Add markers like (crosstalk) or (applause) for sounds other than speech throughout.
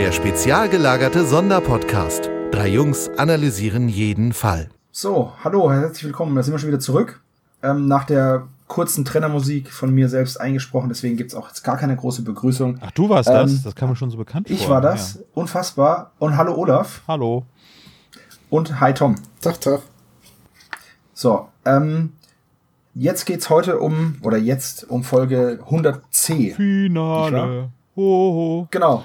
Der spezial gelagerte Sonderpodcast. Drei Jungs analysieren jeden Fall. So, hallo, herzlich willkommen. Da sind wir schon wieder zurück. Ähm, nach der kurzen Trennermusik von mir selbst eingesprochen, deswegen gibt's auch jetzt gar keine große Begrüßung. Ach, du warst Ähm, das? Das kam mir schon so bekannt vor. Ich war das, Ja. unfassbar. Und hallo Olaf Hallo. und hi Tom. Tag, Tag. So, ähm, jetzt geht's heute um, oder jetzt um Folge 100c. Nicht Finale. Hoho. Genau.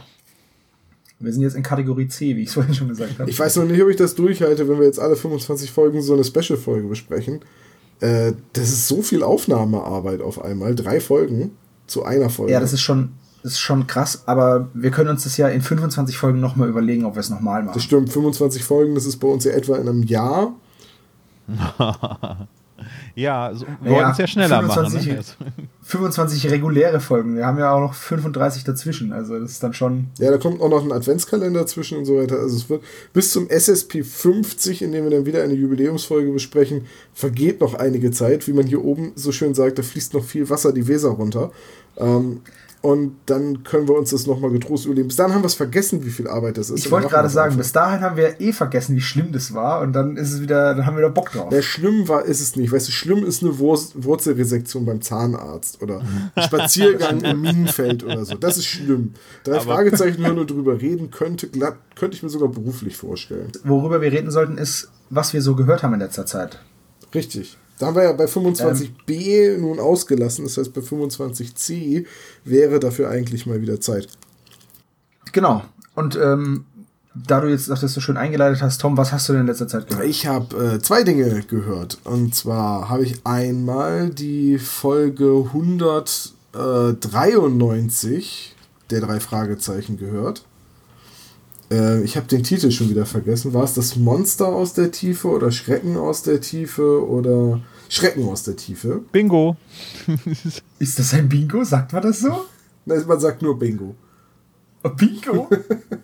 Wir sind jetzt in Kategorie C, wie ich es (laughs) vorhin schon gesagt habe. Ich weiß noch nicht, ob ich das durchhalte, wenn wir jetzt alle 25 Folgen so eine Special-Folge besprechen. Äh, das ist so viel Aufnahmearbeit auf einmal. Drei Folgen zu einer Folge. Ja, das ist schon, das ist schon krass, aber wir können uns das ja in 25 Folgen nochmal überlegen, ob wir es nochmal machen. Das stimmt, 25 Folgen, das ist bei uns ja etwa in einem Jahr. (laughs) Ja, so, wir Ja, wollten es ja schneller 25 machen. Ne? 25 reguläre Folgen. Wir haben ja auch noch 35 dazwischen. Also das ist dann schon. Ja, da kommt auch noch ein Adventskalender zwischen und so weiter. Also es wird bis zum SSP 50, in dem wir dann wieder eine Jubiläumsfolge besprechen, vergeht noch einige Zeit. Wie man hier oben so schön sagt, da fließt noch viel Wasser die Weser runter. Ähm, und dann können wir uns das nochmal getrost überlegen. Bis dahin haben wir es vergessen, wie viel Arbeit das ist. Ich wollte gerade sagen, es bis dahin haben wir eh vergessen, wie schlimm das war. Und dann ist es wieder, dann haben wir wieder Bock drauf. Ja, schlimm war, ist es nicht. Weißt du, schlimm ist eine Wurz Wurzelresektion beim Zahnarzt oder ein (laughs) Spaziergang im Minenfeld oder so. Das ist schlimm. Drei Aber- Fragezeichen hören und drüber reden könnte, glatt, könnte ich mir sogar beruflich vorstellen. Worüber wir reden sollten, ist, was wir so gehört haben in letzter Zeit. Richtig. Da haben wir ja bei 25b nun ausgelassen. Das heißt, bei 25c wäre dafür eigentlich mal wieder Zeit. Genau. Und ähm, da du jetzt das so schön eingeleitet hast, Tom, was hast du denn in letzter Zeit gehört? Ich habe äh, zwei Dinge gehört. Und zwar habe ich einmal die Folge 193 der drei Fragezeichen gehört. Äh, ich habe den Titel schon wieder vergessen. War es das Monster aus der Tiefe oder Schrecken aus der Tiefe oder Schrecken aus der Tiefe? Bingo. (laughs) Ist das ein Bingo? Sagt man das so? Nein, man sagt nur Bingo. Bingo?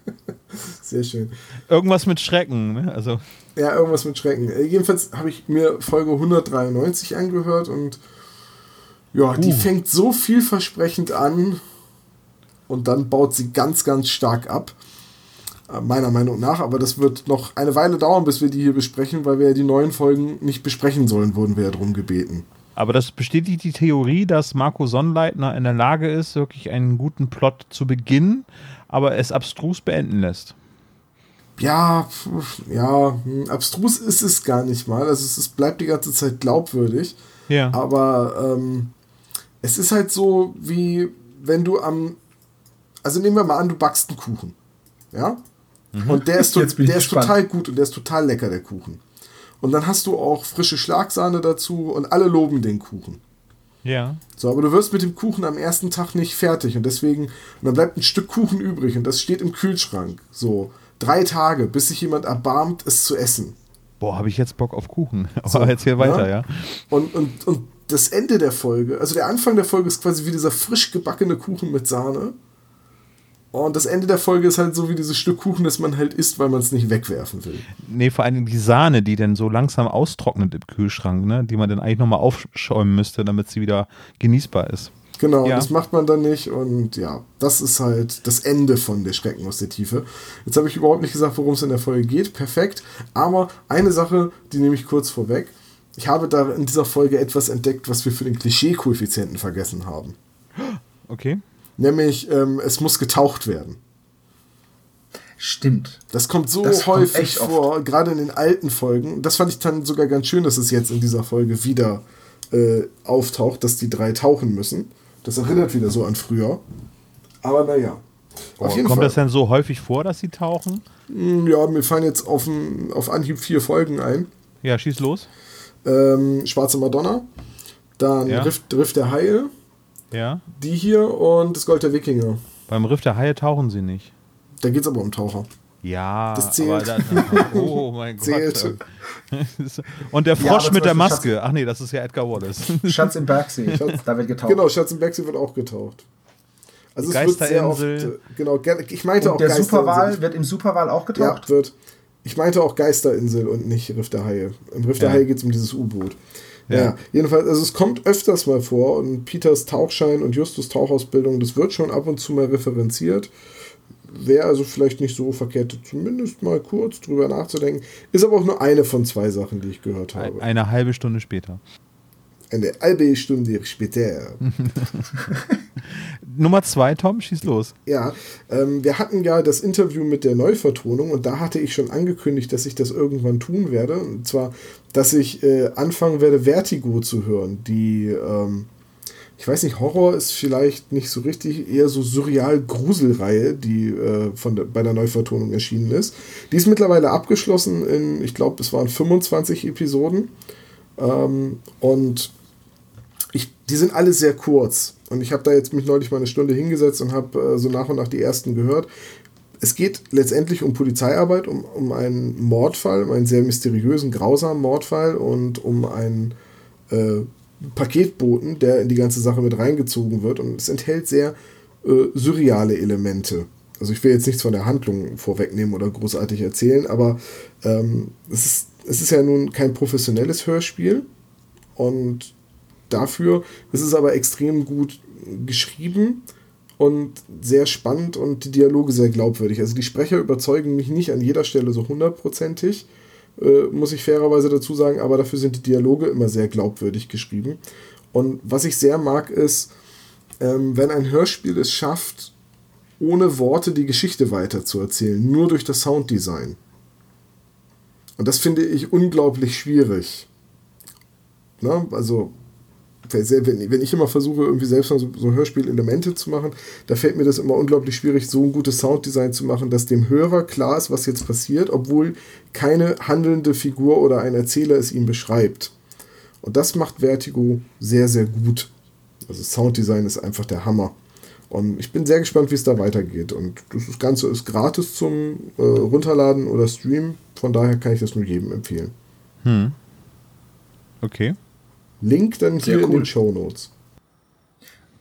(laughs) Sehr schön. Irgendwas mit Schrecken. Ne? Also, Ja, irgendwas mit Schrecken. Äh, jedenfalls habe ich mir Folge 193 angehört und ja, die Uh. fängt so vielversprechend an und dann baut sie ganz, ganz stark ab. Meiner Meinung nach, aber das wird noch eine Weile dauern, bis wir die hier besprechen, weil wir ja die neuen Folgen nicht besprechen sollen, wurden wir ja drum gebeten. aber das bestätigt die Theorie, dass Marco Sonnleitner in der Lage ist, wirklich einen guten Plot zu beginnen, aber es abstrus beenden lässt. Ja, ja, hm, abstrus ist es gar nicht mal. Also es, es bleibt die ganze Zeit glaubwürdig. Ja. Aber ähm, es ist halt so, wie wenn du am. Also nehmen wir mal an, du backst einen Kuchen. Ja? Und der ist, der ist gespannt. total gut und der ist total lecker, der Kuchen. Und dann hast du auch frische Schlagsahne dazu und alle loben den Kuchen. Ja. So, aber du wirst mit dem Kuchen am ersten Tag nicht fertig und deswegen, und dann bleibt ein Stück Kuchen übrig und das steht im Kühlschrank. So, drei Tage, bis sich jemand erbarmt, es zu essen. Boah, habe ich jetzt Bock auf Kuchen. (laughs) Aber So, jetzt hier weiter, ja. ja. Und, und, und das Ende der Folge, also der Anfang der Folge ist quasi wie dieser frisch gebackene Kuchen mit Sahne. Und das Ende der Folge ist halt so wie dieses Stück Kuchen, das man halt isst, weil man es nicht wegwerfen will. Nee, vor allem die Sahne, die dann so langsam austrocknet im Kühlschrank, ne? die man dann eigentlich nochmal aufschäumen müsste, damit sie wieder genießbar ist. Genau, Ja. das macht man dann nicht und ja, das ist halt das Ende von der Schrecken aus der Tiefe. Jetzt habe ich überhaupt nicht gesagt, worum es in der Folge geht, perfekt, aber eine Sache, die nehme ich kurz vorweg. Ich habe da in dieser Folge etwas entdeckt, was wir für den Klischee-Koeffizienten vergessen haben. Okay. Nämlich, ähm, es muss getaucht werden. Stimmt. Das kommt so Das kommt häufig oft. vor, gerade in den alten Folgen. Das fand ich dann sogar ganz schön, dass es jetzt in dieser Folge wieder äh, auftaucht, dass die drei tauchen müssen. Das erinnert wieder so an früher. Aber naja. Jeden kommt Fall. das denn so häufig vor, dass sie tauchen? Mm, Ja, mir fallen jetzt auf, auf Anhieb vier Folgen ein. Ja, schieß los. Ähm, Schwarze Madonna, dann Ja. Riff, Riff der Haie, Ja. die hier und das Gold der Wikinger. Beim Riff der Haie tauchen sie nicht. Da geht es aber um Taucher. Ja, Das zählt. aber dann, (laughs) oh mein Gott. Zählt. (laughs) Und der Ja, Frosch aber mit der Maske. Ach nee, das ist ja Edgar Wallace. (laughs) Schatz im Bergsee. da wird getaucht. Genau, Schatz im Bergsee wird auch getaucht. Also es wird sehr oft, Geisterinsel. äh, genau, ge- ich meinte Und auch der Geisterinsel. Superwahl wird im Superwahl auch Ja, getaucht? wird. Ich meinte auch Geisterinsel und nicht Riff der Haie. Im Riff der Ja. Haie geht es um dieses U-Boot. Ja. Ja. jedenfalls, also es kommt öfters mal vor und Peters Tauchschein und Justus Tauchausbildung, das wird schon ab und zu mal referenziert. wäre also vielleicht nicht so verkehrt, zumindest mal kurz drüber nachzudenken. Ist aber auch nur eine von zwei Sachen, die ich gehört habe. Eine halbe Stunde später. Eine halbe Stunde später. (laughs) Nummer zwei, Tom, schieß los. Ja, ähm, wir hatten ja das Interview mit der Neuvertonung und da hatte ich schon angekündigt, dass ich das irgendwann tun werde. Und zwar, dass ich äh, anfangen werde, Vertigo zu hören. Die, ähm, ich weiß nicht, Horror ist vielleicht nicht so richtig, eher so surreal-Gruselreihe, die äh, von der, bei der Neuvertonung erschienen ist. Die ist mittlerweile abgeschlossen in, ich glaube, es waren 25 Episoden. Ähm, und ich, die sind alle sehr kurz. Und ich habe da jetzt mich neulich mal eine Stunde hingesetzt und habe äh, so nach und nach die ersten gehört. Es geht letztendlich um Polizeiarbeit, um, um einen Mordfall, um einen sehr mysteriösen, grausamen Mordfall und um einen äh, Paketboten, der in die ganze Sache mit reingezogen wird. Und es enthält sehr äh, surreale Elemente. Also ich will jetzt nichts von der Handlung vorwegnehmen oder großartig erzählen, aber ähm, es, ist, es ist ja nun kein professionelles Hörspiel. Und dafür. Es ist aber extrem gut geschrieben und sehr spannend und die Dialoge sehr glaubwürdig. Also die Sprecher überzeugen mich nicht an jeder Stelle so hundertprozentig, äh, muss ich fairerweise dazu sagen, aber dafür sind die Dialoge immer sehr glaubwürdig geschrieben. Und was ich sehr mag, ist, ähm, wenn ein Hörspiel es schafft, ohne Worte die Geschichte weiterzuerzählen, nur durch das Sounddesign. Und das finde ich unglaublich schwierig. Na, also wenn ich immer versuche, irgendwie selbst so, so Hörspielelemente zu machen, da fällt mir das immer unglaublich schwierig, so ein gutes Sounddesign zu machen, dass dem Hörer klar ist, was jetzt passiert, obwohl keine handelnde Figur oder ein Erzähler es ihm beschreibt. Und das macht Vertigo sehr, sehr gut. Also Sounddesign ist einfach der Hammer. Und ich bin sehr gespannt, wie es da weitergeht. Und das Ganze ist gratis zum äh, Runterladen oder Streamen. Von daher kann ich das nur jedem empfehlen. Hm. Okay. Link dann Sehr hier in cool. den Show Notes.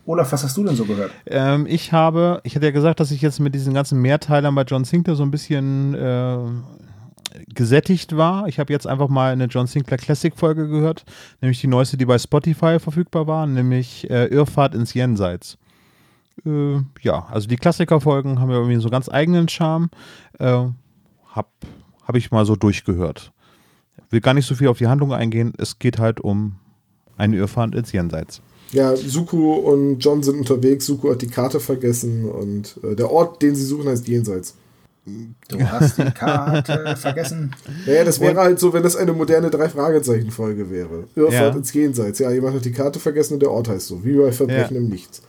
Olaf, was hast du denn so gehört? Ähm, ich habe, ich hatte ja gesagt, dass ich jetzt mit diesen ganzen Mehrteilern bei John Sinclair so ein bisschen äh, gesättigt war. Ich habe jetzt einfach mal eine John Sinclair Classic Folge gehört, nämlich die neueste, die bei Spotify verfügbar war, nämlich äh, Irrfahrt ins Jenseits. Äh, ja, also die Klassikerfolgen haben ja irgendwie so ganz eigenen Charme. Äh, hab, hab ich mal so durchgehört. Will gar nicht so viel auf die Handlung eingehen. Es geht halt um eine Irrfahrt ins Jenseits. Ja, Suku und John sind unterwegs. Suku hat die Karte vergessen und äh, der Ort, den sie suchen, heißt Jenseits. Du hast die Karte (laughs) vergessen. Naja, das wäre halt so, wenn das eine moderne Drei-Fragezeichen-Folge wäre. Irrfahrt Ja. ins Jenseits. Ja, jemand hat die Karte vergessen und der Ort heißt so. Wie bei Verbrechen Ja. im Nichts.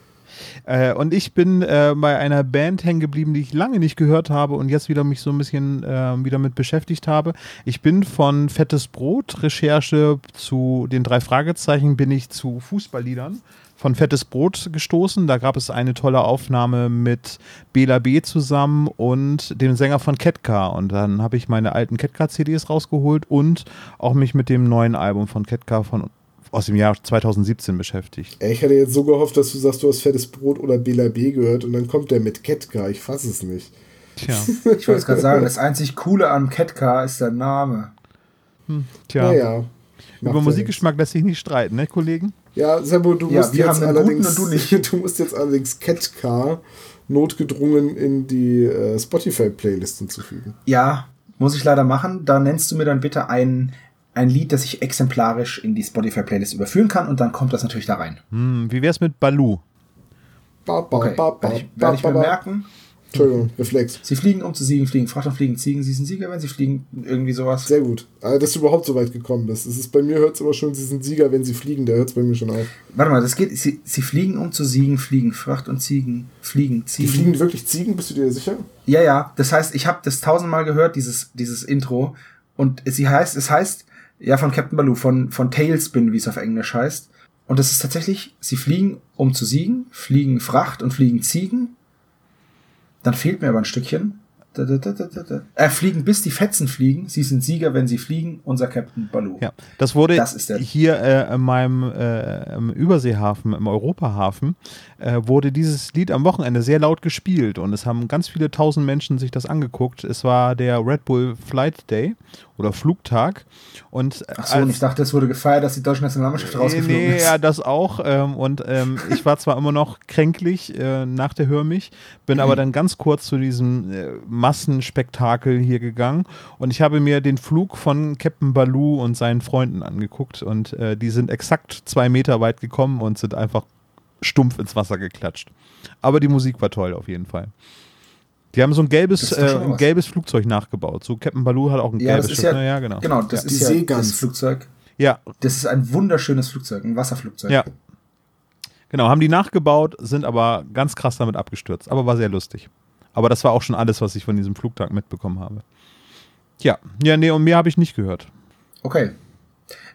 Äh, und ich bin äh, bei einer Band hängen geblieben, die ich lange nicht gehört habe und jetzt wieder mich so ein bisschen äh, wieder mit beschäftigt habe. Ich bin von Fettes Brot, Recherche zu den drei Fragezeichen, bin ich zu Fußballliedern von Fettes Brot gestoßen. Da gab es eine tolle Aufnahme mit Bela B. zusammen und dem Sänger von Ketka. Und dann habe ich meine alten Ketka-CDs rausgeholt und auch mich mit dem neuen Album von Ketka von aus dem Jahr 2017 beschäftigt. Ich hatte jetzt so gehofft, dass du sagst, du hast fettes Brot oder Bela B gehört und dann kommt der mit Ketka. Ich fasse es nicht. Tja. (laughs) Ich wollte es gerade sagen, das einzig Coole an Ketka ist der Name. Tja. Naja. Über Musikgeschmack lässt sich nicht streiten, ne, Kollegen? Ja, Sebo, du Ja, musst jetzt einen allerdings. und du nicht. (laughs) Du musst jetzt allerdings Ketka notgedrungen in die äh, Spotify-Playlist hinzufügen. Ja, muss ich leider machen. Da nennst du mir dann bitte ein, ein Lied, das ich exemplarisch in die Spotify-Playlist überführen kann und dann kommt das natürlich da rein. Hm, wie wär's mit Balu? Ba, ba, Okay, ba, ba, werde ich, werde ich mir merken. Entschuldigung, Reflex. Sie fliegen, um zu siegen, fliegen Fracht und fliegen Ziegen. Sie sind Sieger, wenn sie fliegen. Irgendwie sowas. Sehr gut. Also, dass du überhaupt so weit gekommen bist. Es ist bei mir hört es immer schon, sie sind Sieger, wenn sie fliegen, da hört es bei mir schon auf. Warte mal, das geht. Sie, sie fliegen, um zu siegen, fliegen Fracht und Ziegen. Fliegen, Die Ziegen. fliegen wirklich Ziegen, bist du dir sicher? Ja, ja. Das heißt, ich habe das tausendmal gehört, dieses, dieses Intro. Und sie heißt, es heißt, ja, von Captain Baloo, von, von Tailspin, wie es auf Englisch heißt. Und das ist tatsächlich, sie fliegen, um zu siegen, fliegen Fracht und fliegen Ziegen. Dann fehlt mir aber ein Stückchen. Da, da, da, da, da, da. Äh, fliegen, bis die Fetzen fliegen. Sie sind Sieger, wenn sie fliegen. Unser Captain Baloo. Ja, das wurde Das ist der- hier äh, in meinem äh, im Überseehafen, im Europahafen, äh, wurde dieses Lied am Wochenende sehr laut gespielt und es haben ganz viele tausend Menschen sich das angeguckt. Es war der Red Bull Flight Day oder Flugtag. Und Ach so, und ich dachte, es wurde gefeiert, dass die deutsche Nationalmannschaft rausgeflogen nee, ist. ja, das auch. Ähm, und ähm, ich war zwar immer noch kränklich äh, nach der Hörmich, bin aber dann ganz kurz zu diesem äh, Massenspektakel hier gegangen und ich habe mir den Flug von Captain Baloo und seinen Freunden angeguckt und äh, die sind exakt zwei Meter weit gekommen und sind einfach stumpf ins Wasser geklatscht. Aber die Musik war toll auf jeden Fall. Die haben so ein gelbes, äh, ein gelbes Flugzeug nachgebaut. So Captain Baloo hat auch ein Ja, das gelbes ist Schiff. ja- ja, genau. Genau, das ja. ist Die ja das Flugzeug. Ja, Das ist ein wunderschönes Flugzeug, ein Wasserflugzeug. Ja. Genau, haben die nachgebaut, sind aber ganz krass damit abgestürzt. Aber war sehr lustig. Aber das war auch schon alles, was ich von diesem Flugtag mitbekommen habe. Ja, ja, nee, und mehr habe ich nicht gehört. Okay.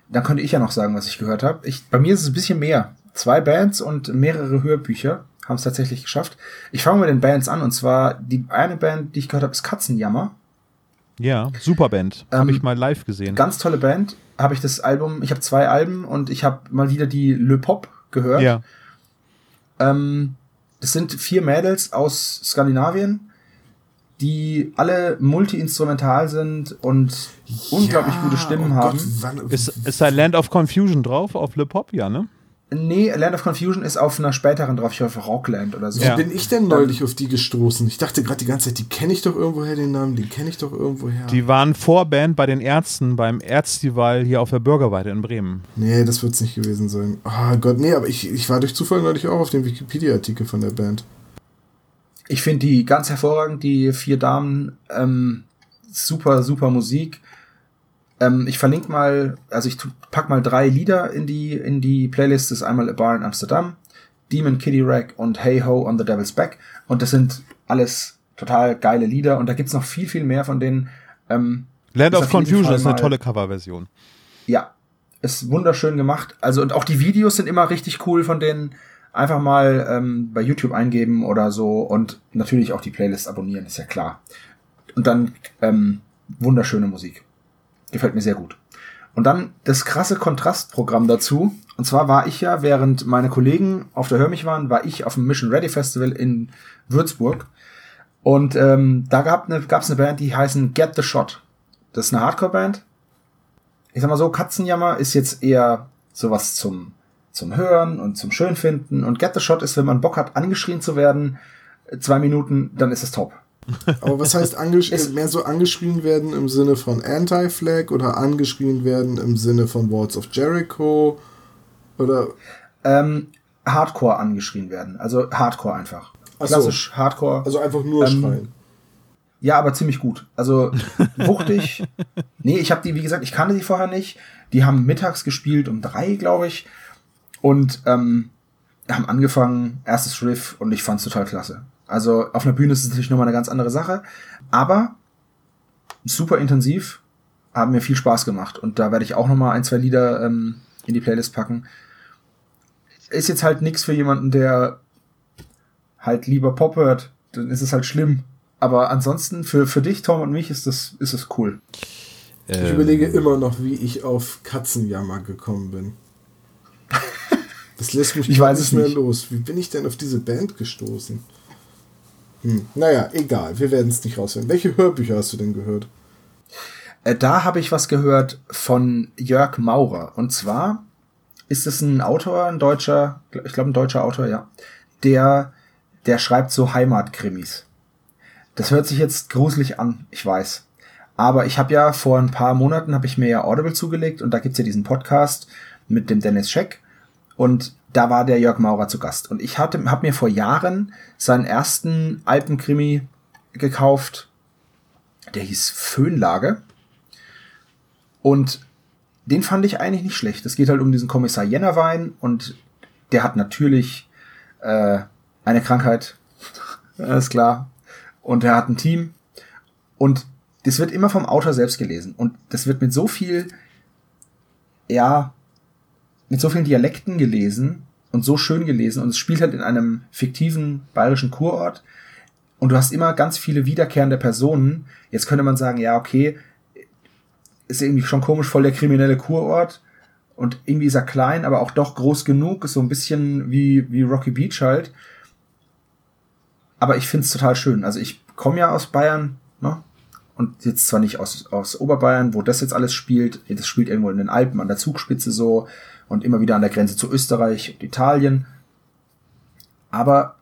Dann könnte ich ja noch sagen, was ich gehört habe. Ich, bei mir ist es ein bisschen mehr. Zwei Bands und mehrere Hörbücher haben es tatsächlich geschafft. Ich fange mit den Bands an und zwar die eine Band, die ich gehört habe, ist Katzenjammer. Ja, Superband. Ähm, habe ich mal live gesehen. Ganz tolle Band. Habe ich das Album, ich habe zwei Alben und ich habe mal wieder die Le Pop gehört. Ja, Ähm, das sind vier Mädels aus Skandinavien, die alle multi-instrumental sind und unglaublich Ja, gute Stimmen oh haben. Gott, wann, ist, ist da Land of Confusion drauf auf Le Pop? Ja, ne? Nee, Land of Confusion ist auf einer späteren drauf, ich hoffe Rockland oder so. Wie Ja. bin ich denn neulich auf die gestoßen? Ich dachte gerade die ganze Zeit, die kenne ich doch irgendwoher, den Namen, den kenne ich doch irgendwoher. Die waren Vorband bei den Ärzten beim Ärztival hier auf der Bürgerweide in Bremen. nee, das wird es nicht gewesen sein. Oh Gott, nee, aber ich, ich war durch Zufall neulich auch auf dem Wikipedia-Artikel von der Band. Ich finde die ganz hervorragend, die vier Damen. Ähm, super, super Musik. Ähm, ich verlinke mal, also ich pack mal drei Lieder in die, in die Playlist. Das ist einmal A Bar in Amsterdam, Demon Kitty Rack und Hey Ho on the Devil's Back. Und das sind alles total geile Lieder. Und da gibt's noch viel, viel mehr von denen. Ähm, Land of Confusion ist eine tolle Coverversion. ja, ist wunderschön gemacht. Also und auch die Videos sind immer richtig cool von denen. Einfach mal ähm, bei YouTube eingeben oder so und natürlich auch die Playlist abonnieren, ist ja klar. Und dann ähm, wunderschöne Musik. Gefällt mir sehr gut. Und dann das krasse Kontrastprogramm dazu. Und zwar war ich ja, während meine Kollegen auf der Hör mich waren, war ich auf dem Mission Ready Festival in Würzburg. Und ähm, da gab es eine, eine Band, die heißen Get the Shot. Das ist eine Hardcore-Band ich sag mal so, Katzenjammer ist jetzt eher sowas zum, zum Hören und zum Schönfinden. Und Get the Shot ist, wenn man Bock hat, angeschrien zu werden, zwei Minuten, dann ist es top. Aber was heißt Es- mehr so angeschrien werden im Sinne von Anti-Flag oder angeschrien werden im Sinne von Walls of Jericho? Oder Ähm, Hardcore angeschrien werden. Also Hardcore einfach. Ach so. Klassisch Hardcore. also einfach nur Ähm, schreien? Ja, aber ziemlich gut. Also (laughs) wuchtig. nee, ich habe die, wie gesagt, ich kannte die vorher nicht. Die haben mittags gespielt um drei, glaube ich. Und ähm, haben angefangen, erstes Riff und ich fand's total klasse. Also auf einer Bühne ist es natürlich nochmal eine ganz andere Sache. Aber super intensiv, haben mir viel Spaß gemacht. Und da werde ich auch nochmal ein, zwei Lieder ähm, in die Playlist packen. Ist jetzt halt nichts für jemanden, der halt lieber Pop hört. Dann ist es halt schlimm. Aber ansonsten, für, für dich, Tom und mich, ist das, ist das cool. Ich Ähm, überlege immer noch, wie ich auf Katzenjammer gekommen bin. Das lässt mich Ich weiß nicht mehr nicht. los. Wie bin ich denn auf diese Band gestoßen? Hm. Naja, egal, wir werden es nicht rausfinden. Welche Hörbücher hast du denn gehört? Äh, da habe ich was gehört von Jörg Maurer. Und zwar ist es ein Autor, ein deutscher, ich glaube ein deutscher Autor, ja, der, der schreibt so Heimatkrimis. Das hört sich jetzt gruselig an, ich weiß. Aber ich habe ja vor ein paar Monaten habe ich mir ja Audible zugelegt und da gibt's ja diesen Podcast mit dem Dennis Scheck und da war der Jörg Maurer zu Gast und ich hatte habe mir vor Jahren seinen ersten Alpenkrimi gekauft. Der hieß Föhnlage und den fand ich eigentlich nicht schlecht. Es geht halt um diesen Kommissar Jennerwein und der hat natürlich äh, eine Krankheit, (laughs) ist klar. Und er hat ein Team und das wird immer vom Autor selbst gelesen und das wird mit so viel, ja, mit so vielen Dialekten gelesen und so schön gelesen und es spielt halt in einem fiktiven bayerischen Kurort und du hast immer ganz viele wiederkehrende Personen. Jetzt könnte man sagen, ja, okay, ist irgendwie schon komisch, voll der kriminelle Kurort. Und irgendwie ist er klein, aber auch doch groß genug, ist so ein bisschen wie, wie Rocky Beach halt. Aber ich find's total schön. Also ich komme ja aus Bayern, ne? und jetzt zwar nicht aus, aus Oberbayern, wo das jetzt alles spielt, das spielt irgendwo in den Alpen an der Zugspitze so und immer wieder an der Grenze zu Österreich und Italien. Aber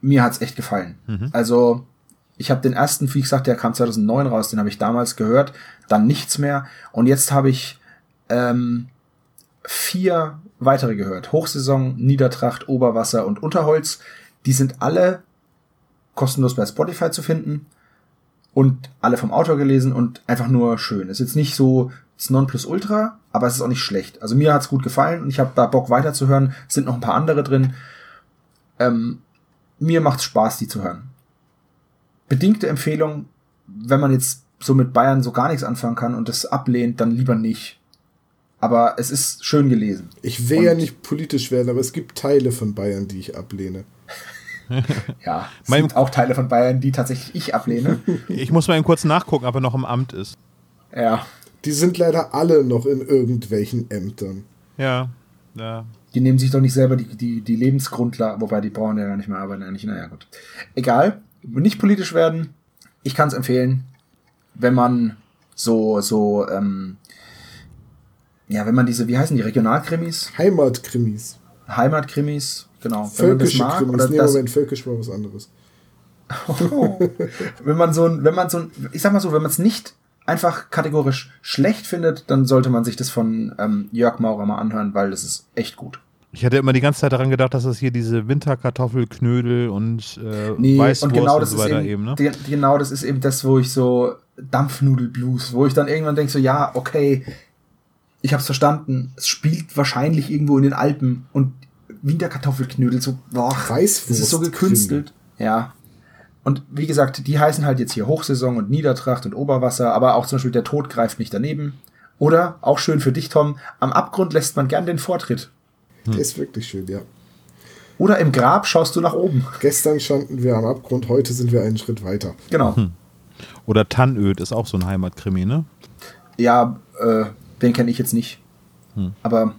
mir hat's echt gefallen. Also ich habe den ersten, wie gesagt, der kam 2009 raus, den habe ich damals gehört, dann nichts mehr und jetzt habe ich ähm, vier weitere gehört. Hochsaison, Niedertracht, Oberwasser und Unterholz. Die sind alle kostenlos bei Spotify zu finden und alle vom Autor gelesen und einfach nur schön. Ist jetzt nicht so das Nonplusultra, aber es ist auch nicht schlecht. Also mir hat's gut gefallen und ich habe da Bock weiterzuhören. Es sind noch ein paar andere drin. Ähm, mir macht's Spaß, die zu hören. Bedingte Empfehlung, wenn man jetzt so mit Bayern so gar nichts anfangen kann und das ablehnt, dann lieber nicht. Aber es ist schön gelesen. Ich will ja Und- nicht politisch werden, aber es gibt Teile von Bayern, die ich ablehne. (laughs) Ja, es Mein- gibt auch Teile von Bayern, die tatsächlich ich ablehne. (laughs) Ich muss mal eben kurz nachgucken, ob er noch im Amt ist. ja, Die sind leider alle noch in irgendwelchen Ämtern. Ja. ja. die nehmen sich doch nicht selber die, die, die Lebensgrundlage, wobei die brauchen ja gar nicht mehr arbeiten, eigentlich, naja, gut. Egal, nicht politisch werden. Ich kann es empfehlen, wenn man so, so, ähm, ja, wenn man diese, wie heißen die, Regionalkrimis, Heimatkrimis. Heimatkrimis, genau, wenn man das Völkische mag, Krimis. oder Nee, das, Moment, völkisch war was anderes. (laughs) wenn man so ein, wenn man so ein, ich sag mal so, wenn man es nicht einfach kategorisch schlecht findet, dann sollte man sich das von ähm, Jörg Maurer mal anhören, weil das ist echt gut. Ich hätte immer die ganze Zeit daran gedacht, dass das hier diese Winterkartoffelknödel und äh, Nee, Weißwurst und genau und das so ist weiter eben, eben, ne? die, genau das ist eben das, wo ich so Dampfnudelblues, wo ich dann irgendwann denke so, ja, okay, ich hab's verstanden, es spielt wahrscheinlich irgendwo in den Alpen und Winterkartoffelknödel so, boah, Weißwurst- das ist so gekünstelt. Ja. Und wie gesagt, die heißen halt jetzt hier Hochsaison und Niedertracht und Oberwasser, aber auch zum Beispiel der Tod greift nicht daneben. Oder, auch schön für dich, Tom, am Abgrund lässt man gern den Vortritt. Der ist wirklich schön, ja. Oder im Grab schaust du nach oben. Gestern standen wir am Abgrund, heute sind wir einen Schritt weiter. Genau. Oder Tannöd ist auch so ein Heimatkrimi, ne? Ja, äh, den kenne ich jetzt nicht. Hm. Aber.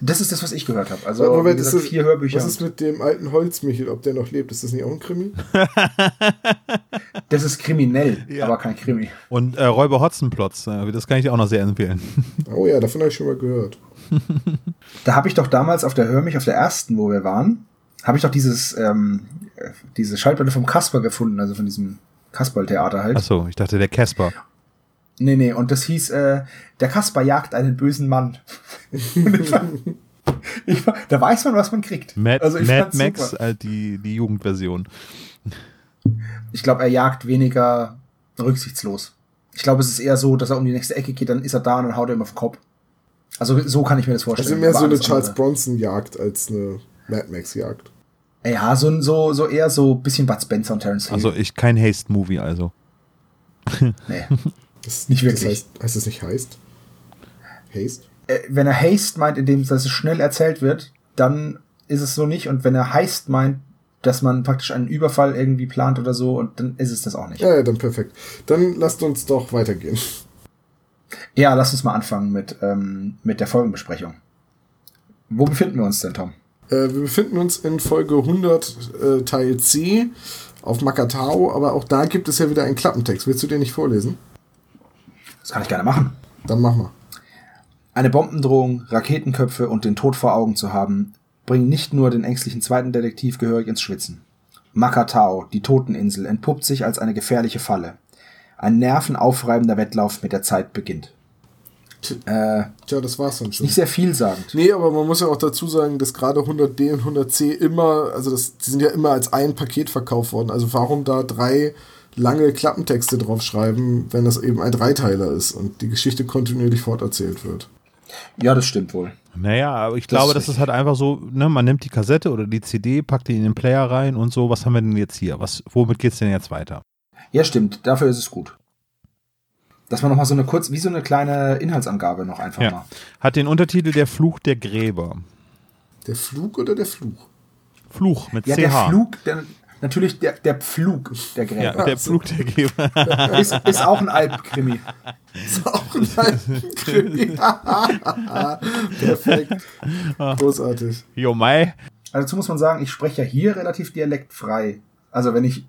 Das ist das, was ich gehört habe. Also Moment, ist gesagt, das- vier Hörbücher. Was ist mit dem alten Holzmichel, ob der noch lebt? Ist das nicht auch ein Krimi? (laughs) das ist kriminell, Ja. aber kein Krimi. Und äh, Räuber Hotzenplotz, äh, das kann ich dir auch noch sehr empfehlen. (laughs) Oh ja, davon habe ich schon mal gehört. (laughs) Da habe ich doch damals auf der Hörmich, auf der ersten, wo wir waren, habe ich doch dieses, ähm, äh, diese Schallplatte vom Kasper gefunden, also von diesem Kasperl-Theater halt. Achso, ich dachte der Casper. Nee, nee, und das hieß, äh, der Kasper jagt einen bösen Mann. (laughs) War, da weiß man, was man kriegt. Mad, also ich Mad Max, super. äh, die, die Jugendversion. Ich glaube, er jagt weniger rücksichtslos. Ich glaube, es ist eher so, dass er um die nächste Ecke geht, dann ist er da und dann haut er ihm auf den Kopf. Also so kann ich mir das vorstellen. Also mehr so eine Charles Bronson-Jagd als eine Mad Max-Jagd. Ja, so, so, so eher so ein bisschen Bud Spencer und Terence Hill. Also ich kein Haste-Movie, also. nee. (laughs) Das, Nicht wirklich. Das heißt, heißt das nicht heißt? Haste? äh, wenn er Haste meint, indem dass es schnell erzählt wird, dann ist es so nicht. Und wenn er Heist meint, dass man praktisch einen Überfall irgendwie plant oder so, und dann ist es das auch nicht. Ja, ja, dann perfekt. Dann lasst uns doch weitergehen. Ja, lass uns mal anfangen mit, ähm, mit der Folgenbesprechung. Wo befinden wir uns denn, Tom? Äh, wir befinden uns in Folge 100 äh, Teil C auf Makatao, aber auch da gibt es ja wieder einen Klappentext. Willst du den nicht vorlesen? Das kann ich gerne machen. Dann mach mal. Eine Bombendrohung, Raketenköpfe und den Tod vor Augen zu haben, bringen nicht nur den ängstlichen zweiten Detektiv gehörig ins Schwitzen. Makatao, die Toteninsel, entpuppt sich als eine gefährliche Falle. Ein nervenaufreibender Wettlauf mit der Zeit beginnt. Äh, Tja, das war's dann schon. nicht sehr vielsagend. Nee, aber man muss ja auch dazu sagen, dass gerade 100D und 100C immer, also das, die sind ja immer als ein Paket verkauft worden. Also warum da drei lange Klappentexte draufschreiben, wenn das eben ein Dreiteiler ist und die Geschichte kontinuierlich forterzählt wird? Ja, das stimmt wohl. Naja, aber ich Das glaube, ist das ist halt einfach so, ne, man nimmt die Kassette oder die CD, packt die in den Player rein und so, was haben wir denn jetzt hier? Was, womit geht's denn jetzt weiter? Ja, stimmt. Dafür ist es gut. Dass man noch mal so eine kurz, wie so eine kleine Inhaltsangabe noch einfach Ja. mal. Hat den Untertitel Der Fluch der Gräber. Der Flug oder der Fluch? Fluch mit Ja, CH. der Flug, der, natürlich der, der Pflug der Ja, Gräber. der Flug der Gräber. (laughs) Ist, ist auch ein Alpkrimi. ist auch ein (laughs) Alpenkrimi. (laughs) Perfekt. Großartig. Jo, Mai. Also dazu muss man sagen, ich spreche ja hier relativ dialektfrei. Also wenn ich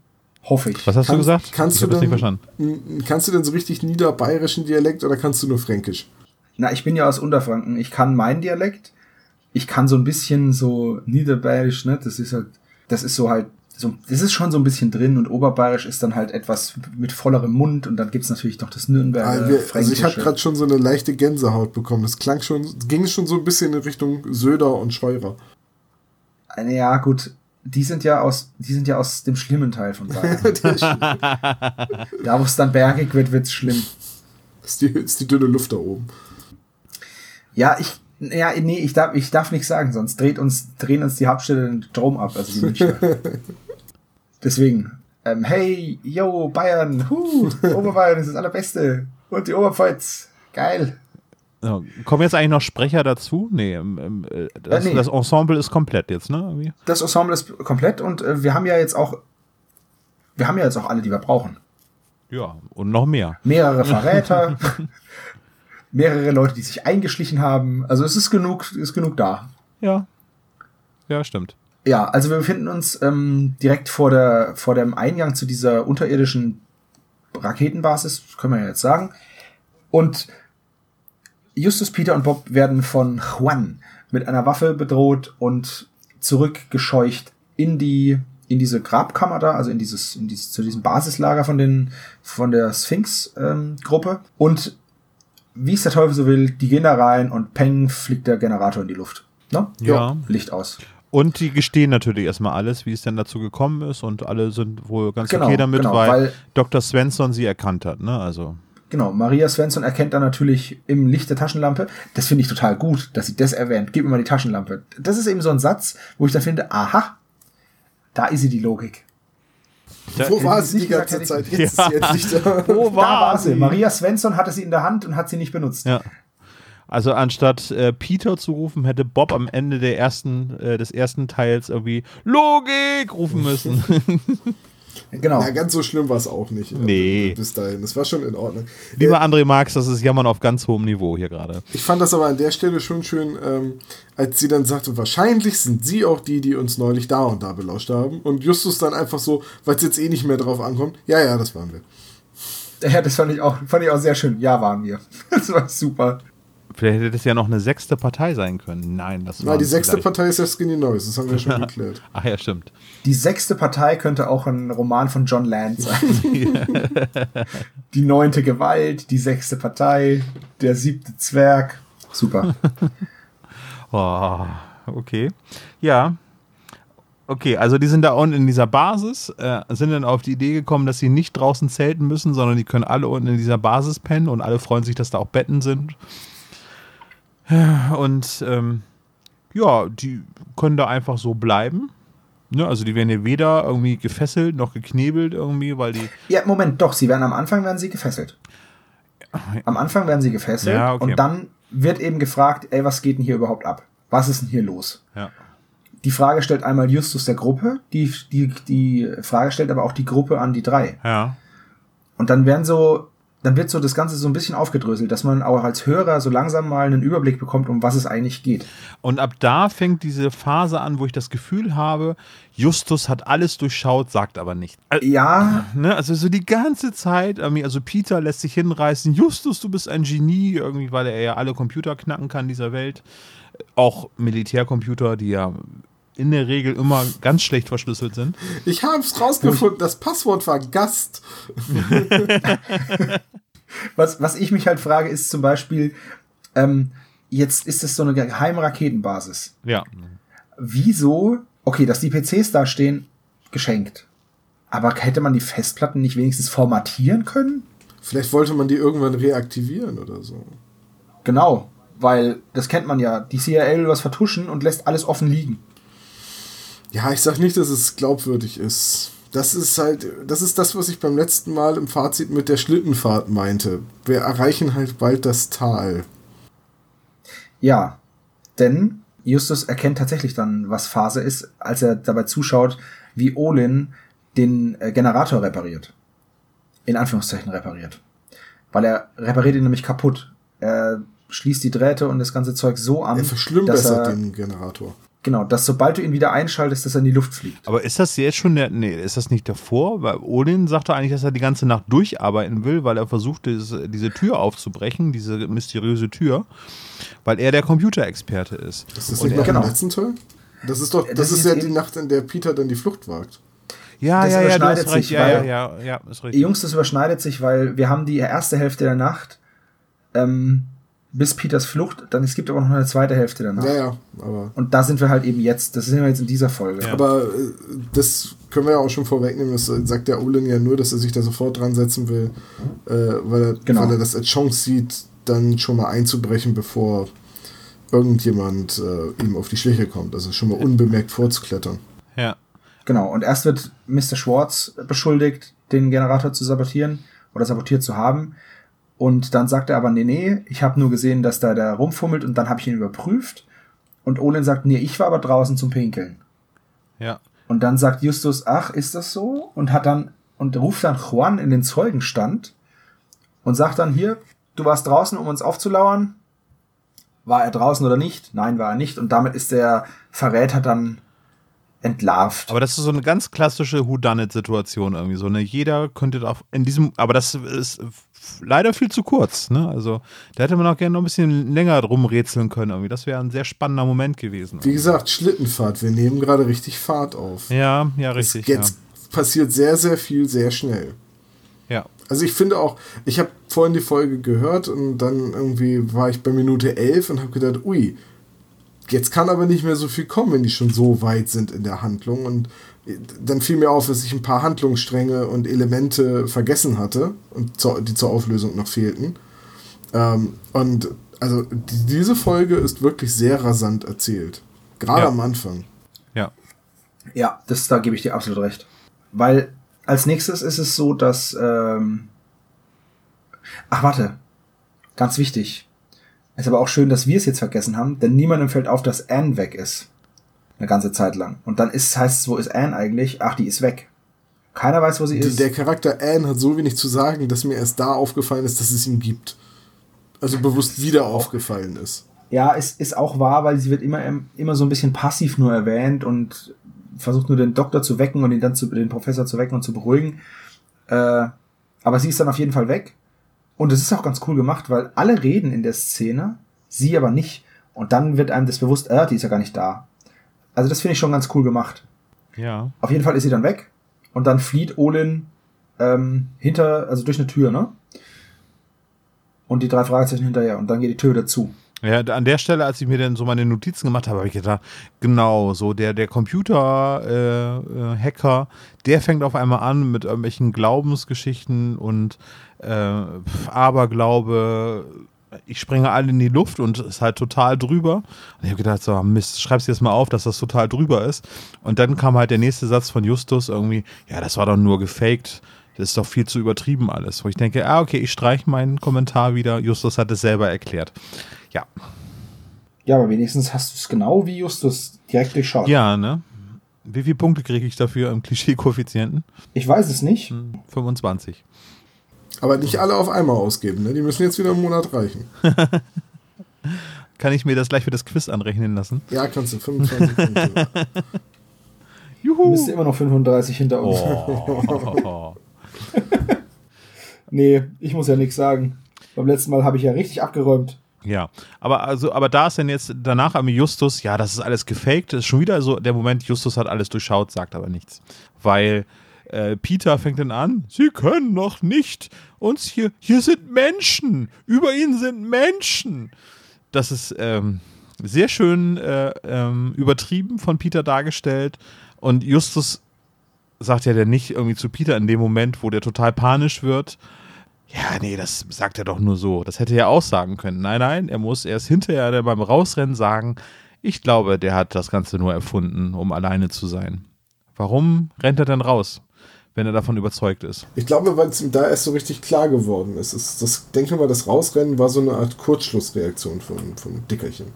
Hoffe ich. Was hast du Kannst- gesagt? kannst ich du das nicht denn- verstanden. Kannst du denn so richtig niederbayerischen Dialekt oder kannst du nur Fränkisch? Na, ich bin ja aus Unterfranken. Ich kann meinen Dialekt. Ich kann so ein bisschen so Niederbayerisch, ne? Das ist halt, das ist so halt, so, das ist schon so ein bisschen drin und Oberbayerisch ist dann halt etwas mit vollerem Mund und dann gibt's natürlich noch das Nürnberger. Ah, wir, also ich habe gerade schon so eine leichte Gänsehaut bekommen. Das klang schon, ging schon so ein bisschen in Richtung Söder und Scheurer. Äh, Ja, gut. Die sind ja aus, die sind ja aus dem schlimmen Teil von (laughs) Bayern. da, wo es dann bergig wird, wird's schlimm. Das ist die, ist die dünne Luft da oben. Ja, ich, ja, nee, ich darf, ich darf nichts sagen, sonst dreht uns, drehen uns die Hauptstädte den Strom ab, also die Münchner. (laughs) Deswegen, ähm, hey, yo, Bayern, hu, Oberbayern ist das allerbeste. Und die Oberpfalz, geil. Ja, kommen jetzt eigentlich noch Sprecher dazu? Nee, ähm, ähm, äh, das, Äh, nee. das Ensemble ist komplett jetzt, ne? Irgendwie? Das Ensemble ist komplett und äh, wir haben ja jetzt auch, wir haben ja jetzt auch alle, die wir brauchen. Ja, und noch mehr. Mehrere (laughs) Verräter, mehrere Leute, die sich eingeschlichen haben. Also es ist genug, ist genug da. Ja. Ja, stimmt. Ja, also wir befinden uns ähm, direkt vor, der, vor dem Eingang zu dieser unterirdischen Raketenbasis, können wir ja jetzt sagen. Und Justus, Peter und Bob werden von Juan mit einer Waffe bedroht und zurückgescheucht in die in diese Grabkammer da, also in dieses, in dieses zu diesem Basislager von den von der Sphinx-Gruppe. und wie es der Teufel so will, die gehen da rein und peng fliegt der Generator in die Luft. Ne? Ja. Licht aus. Und die gestehen natürlich erstmal alles, wie es denn dazu gekommen ist und alle sind wohl ganz Genau, okay damit, genau, weil, weil- Dr. Svensson sie erkannt hat, ne? Also. Genau, Maria Svensson erkennt dann natürlich im Licht der Taschenlampe. Das finde ich total gut, dass sie das erwähnt. Gib mir mal die Taschenlampe. Das ist eben so ein Satz, wo ich dann finde, aha, da ist sie die Logik. Da- Wo war sie die nicht ganze gesagt, Zeit? Jetzt ist sie endlich da. Wo da war sie. Maria Svensson hatte sie in der Hand und hat sie nicht benutzt. Ja. Also anstatt äh, Peter zu rufen, hätte Bob am Ende der ersten, äh, des ersten Teils irgendwie Logik rufen müssen. (laughs) Genau. Na, ganz so schlimm war es auch nicht. Nee. äh, Bis dahin. Das war schon in Ordnung. Lieber André Marx, das ist Jammern auf ganz hohem Niveau hier gerade. Ich fand das aber an der Stelle schon schön, ähm, als sie dann sagte, wahrscheinlich sind sie auch die, die uns neulich da und da belauscht haben. Und Justus dann einfach so, weil es jetzt eh nicht mehr drauf ankommt, ja, ja, das waren wir. Ja, das fand ich auch, fand ich auch sehr schön. Ja, waren wir. (laughs) Das war super. Vielleicht hätte das ja noch eine sechste Partei sein können. Nein, das war Na, die sechste Partei ist ja Skinny Norris, das haben wir schon (laughs) geklärt. Ach ja, stimmt. Die sechste Partei könnte auch ein Roman von John Land sein. (laughs) die neunte Gewalt, die sechste Partei, der siebte Zwerg. Super. (laughs) Oh, okay. Ja. Okay, also die sind da unten in dieser Basis, äh, sind dann auf die Idee gekommen, dass sie nicht draußen zelten müssen, sondern die können alle unten in dieser Basis pennen und alle freuen sich, dass da auch Betten sind. Und ähm, ja, die können da einfach so bleiben. Ne, also die werden ja weder irgendwie gefesselt noch geknebelt irgendwie, weil die. Ja, Moment, doch, sie werden am Anfang werden sie gefesselt. Am Anfang werden sie gefesselt Ja, okay. und dann wird eben gefragt, ey, was geht denn hier überhaupt ab? Was ist denn hier los? Ja. Die Frage stellt einmal Justus der Gruppe, die, die, die Frage stellt aber auch die Gruppe an die drei. Ja. Und dann werden so, dann wird so das Ganze so ein bisschen aufgedröselt, dass man auch als Hörer so langsam mal einen Überblick bekommt, um was es eigentlich geht. Und ab da fängt diese Phase an, wo ich das Gefühl habe, Justus hat alles durchschaut, sagt aber nicht. Ja, Ne, also so die ganze Zeit, also Peter lässt sich hinreißen, Justus, du bist ein Genie, irgendwie, weil er ja alle Computer knacken kann dieser Welt. Auch Militärcomputer, die ja in der Regel immer ganz schlecht verschlüsselt sind. Ich hab's rausgefunden, das Passwort war Gast. (laughs) was, was ich mich halt frage, ist zum Beispiel, ähm, jetzt ist es so eine geheime Raketenbasis. Ja. Wieso, okay, dass die PCs da stehen, geschenkt. Aber hätte man die Festplatten nicht wenigstens formatieren können? Vielleicht wollte man die irgendwann reaktivieren oder so. Genau, weil das kennt man ja. Die CIA will was vertuschen und lässt alles offen liegen. Ja, ich sag nicht, dass es glaubwürdig ist. Das ist halt, das ist das, was ich beim letzten Mal im Fazit mit der Schlittenfahrt meinte. Wir erreichen halt bald das Tal. Ja, denn Justus erkennt tatsächlich dann, was Phase ist, als er dabei zuschaut, wie Olin den äh, Generator repariert. In Anführungszeichen repariert. Weil er repariert ihn nämlich kaputt. Er schließt die Drähte und das ganze Zeug so an, Er verschlimmbessert er, den Generator. Genau, dass sobald du ihn wieder einschaltest, dass er in die Luft fliegt. Aber ist das jetzt schon der, nee, ist das nicht davor? Weil Odin sagte eigentlich, dass er die ganze Nacht durcharbeiten will, weil er versucht, diese, diese Tür aufzubrechen, diese mysteriöse Tür, weil er der Computerexperte ist. Das ist Und nicht nach dem genau. letzten Teil? Das ist doch, das, Das ist ja die Nacht, in der Peter dann die Flucht wagt. Ja, Das ja, ja, du überschneidet recht. sich, Ja, ja, weil- ja, ja, ist richtig. Jungs, das überschneidet sich, weil wir haben die erste Hälfte der Nacht ähm, bis Peters Flucht, dann es gibt aber noch eine zweite Hälfte der Nacht. Ja, ja, aber. Und da sind wir halt eben jetzt, das sind wir jetzt in dieser Folge. Ja. Aber äh, das können wir ja auch schon vorwegnehmen. Das sagt der Olin ja nur, dass er sich da sofort dran setzen will, äh, weil, er, Genau. weil er das als Chance sieht, dann schon mal einzubrechen, bevor irgendjemand äh, ihm auf die Schliche kommt. Also schon mal unbemerkt vorzuklettern. Ja. Genau, und erst wird Mr. Schwartz beschuldigt, den Generator zu sabotieren oder sabotiert zu haben. Und dann sagt er aber, nee, nee, ich habe nur gesehen, dass da der rumfummelt und dann habe ich ihn überprüft. Und Olin sagt, nee, ich war aber draußen zum Pinkeln. Ja. Und dann sagt Justus, ach, ist das so? Und hat dann, und ruft dann Juan in den Zeugenstand und sagt dann hier, du warst draußen, um uns aufzulauern. War er draußen oder nicht? Nein, war er nicht. Und damit ist der Verräter dann entlarvt. Aber das ist so eine ganz klassische Whodunit-Situation irgendwie so. Ne? Jeder könnte da in diesem, aber das ist leider viel zu kurz. Ne? Also da hätte man auch gerne noch ein bisschen länger drum rätseln können irgendwie. Das wäre ein sehr spannender Moment gewesen. Wie gesagt, Schlittenfahrt. Wir nehmen gerade richtig Fahrt auf. Ja, ja, richtig. Jetzt passiert sehr, sehr viel, sehr schnell. Ja. ja. Also ich finde auch, ich habe vorhin die Folge gehört und dann irgendwie war ich bei Minute 11 und habe gedacht, ui, jetzt kann aber nicht mehr so viel kommen, wenn die schon so weit sind in der Handlung. Und dann fiel mir auf, dass ich ein paar Handlungsstränge und Elemente vergessen hatte und zur, die zur Auflösung noch fehlten. Ähm, und also die, diese Folge ist wirklich sehr rasant erzählt. Gerade Ja. am Anfang. Ja. Ja, das, da gebe ich dir absolut recht. Weil als nächstes ist es so, dass. Ähm Ach, warte. Ganz wichtig. Ist aber auch schön, dass wir es jetzt vergessen haben, denn niemandem fällt auf, dass Anne weg ist. Eine ganze Zeit lang. Und dann ist, heißt es, wo ist Anne eigentlich? Ach, die ist weg. Keiner weiß, wo sie Die, ist. der Charakter Anne hat so wenig zu sagen, dass mir erst da aufgefallen ist, dass es ihn gibt. Also bewusst wieder aufgefallen ist. Ja, es ist auch wahr, weil sie wird immer, immer so ein bisschen passiv nur erwähnt und versucht nur den Doktor zu wecken und ihn dann zu, den Professor zu wecken und zu beruhigen. Äh, aber sie ist dann auf jeden Fall weg. Und es ist auch ganz cool gemacht, weil alle reden in der Szene, sie aber nicht. Und dann wird einem das bewusst, äh, die ist ja gar nicht da. Also das finde ich schon ganz cool gemacht. Ja. Auf jeden Fall ist sie dann weg und dann flieht Olin ähm, hinter, also durch eine Tür, ne? Und die drei Fragezeichen hinterher und dann geht die Tür wieder zu. Ja, an der Stelle, als ich mir dann so meine Notizen gemacht habe, habe ich gedacht, genau, so der, der Computer-Hacker, äh, Hacker, der fängt auf einmal an mit irgendwelchen Glaubensgeschichten und äh, Aberglaube, ich springe alle in die Luft und ist halt total drüber. Und ich habe gedacht, so, Mist, schreib's jetzt mal auf, dass das total drüber ist. Und dann kam halt der nächste Satz von Justus irgendwie, ja, das war doch nur gefaked. Das ist doch viel zu übertrieben alles. Wo ich denke, ah, okay, ich streiche meinen Kommentar wieder. Justus hat es selber erklärt. Ja. Ja, aber wenigstens hast du es genau wie Justus direkt durchschaut. Ja, ne? Wie viele Punkte kriege ich dafür im Klischee-Koeffizienten? Ich weiß es nicht. Hm, 25. Aber nicht alle auf einmal ausgeben, ne? Die müssen jetzt wieder einen Monat reichen. (laughs) Kann ich mir das gleich für das Quiz anrechnen lassen? Ja, kannst du 25 Punkte. Du (laughs) Juhu! bist immer noch 35 hinter uns. Oh. (laughs) Nee, ich muss ja nichts sagen. Beim letzten Mal habe ich ja richtig abgeräumt. Ja, aber also, aber da ist dann jetzt danach am Justus, ja, das ist alles gefaked. Das ist schon wieder so der Moment, Justus hat alles durchschaut, sagt aber nichts. Weil äh, Peter fängt dann an, sie können noch nicht uns hier, hier sind Menschen, über ihnen sind Menschen. Das ist ähm, sehr schön äh, ähm, übertrieben von Peter dargestellt. Und Justus sagt ja dann nicht irgendwie zu Peter in dem Moment, wo der total panisch wird. Ja, nee, das sagt er doch nur so. Das hätte er auch sagen können. Nein, nein, er muss erst hinterher beim Rausrennen sagen, ich glaube, der hat das Ganze nur erfunden, um alleine zu sein. Warum rennt er dann raus, wenn er davon überzeugt ist? Ich glaube, weil es ihm da erst so richtig klar geworden ist. Es, das, denke mal, das Rausrennen war so eine Art Kurzschlussreaktion von, von Dickerchen.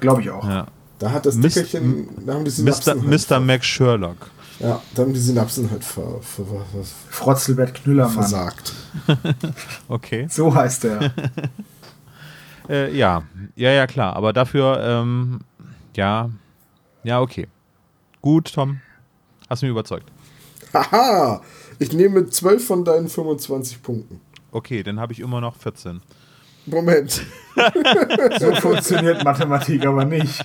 Glaube ich auch. Ja. Da hat das Mis- Dickerchen, da haben die Mr. Synapsen halt, Mr. Max Sherlock. ja, da haben die Synapsen halt ver, ver, ver, Frotzelbert Knüllermann. versagt. (laughs) Okay. So heißt er. (laughs) Äh, ja, ja, ja, klar. Aber dafür, ähm, ja, Ja, okay. Gut, Tom. Hast du mich überzeugt. Haha! Ich nehme 12 von deinen 25 Punkten. Okay, dann habe ich immer noch 14. Moment. (laughs) So funktioniert Mathematik aber nicht.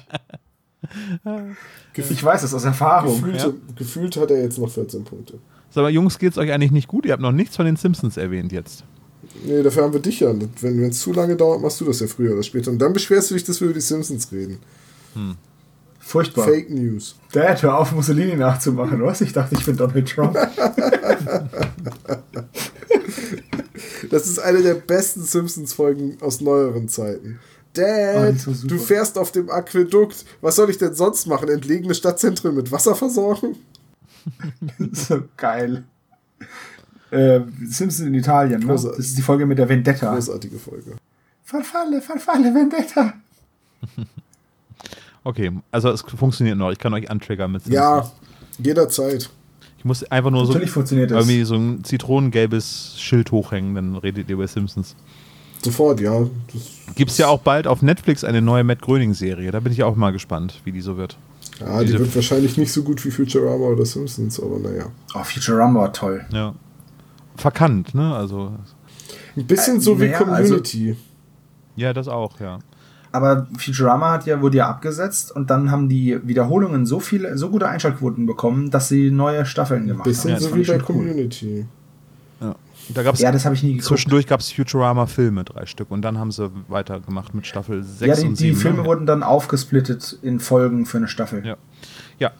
Ich weiß es aus Erfahrung. Gefühlt, ja. gefühlt hat er jetzt noch 14 Punkte. Sag mal, Jungs, geht's euch eigentlich nicht gut? Ihr habt noch nichts von den Simpsons erwähnt jetzt. Nee, dafür haben wir dich ja. Wenn es zu lange dauert, machst du das ja früher oder später. Und dann beschwerst du dich, dass wir über die Simpsons reden. Furchtbar. Fake News. Dad, hör auf, Mussolini nachzumachen, was? Ich dachte, ich bin Donald Trump. (laughs) Das ist eine der besten Simpsons-Folgen aus neueren Zeiten. Dad, Oh, so du fährst auf dem Aquädukt. Was soll ich denn sonst machen? Entlegene Stadtzentren mit Wasser versorgen? (laughs) so geil. Äh, Simpsons in Italien, ne? Das ist die Folge mit der Vendetta. Großartige Folge. Verfalle, verfalle, Vendetta. (laughs) Okay, also es funktioniert noch. Ich kann euch antriggern mit Simpsons. Ja, jederzeit. Ich muss einfach nur so Natürlich funktioniert das. irgendwie so ein zitronengelbes Schild hochhängen, dann redet ihr über Simpsons. Sofort, ja. Das, Gibt's ja auch bald auf Netflix eine neue Matt Gröning-Serie. Da bin ich auch mal gespannt, wie die so wird. ja, die Diese- wird wahrscheinlich nicht so gut wie Futurama oder Simpsons, aber naja. Oh, Futurama war toll. Ja. Verkannt, ne? Also, Ein bisschen Äh, so wie naja, also- Community. ja, das auch, ja. Aber Futurama hat ja, wurde ja abgesetzt und dann haben die Wiederholungen so viele, so gute Einschaltquoten bekommen, dass sie neue Staffeln gemacht bisschen haben. Das so wie bei schon cool. Community. Da gab's Ja, das habe ich nie geguckt. zwischendurch gab es Futurama-Filme, drei Stück. Und dann haben sie weitergemacht mit Staffel 6 Ja, die, und die 7. Filme ne? wurden dann aufgesplittet in Folgen für eine Staffel. Ja. Ja,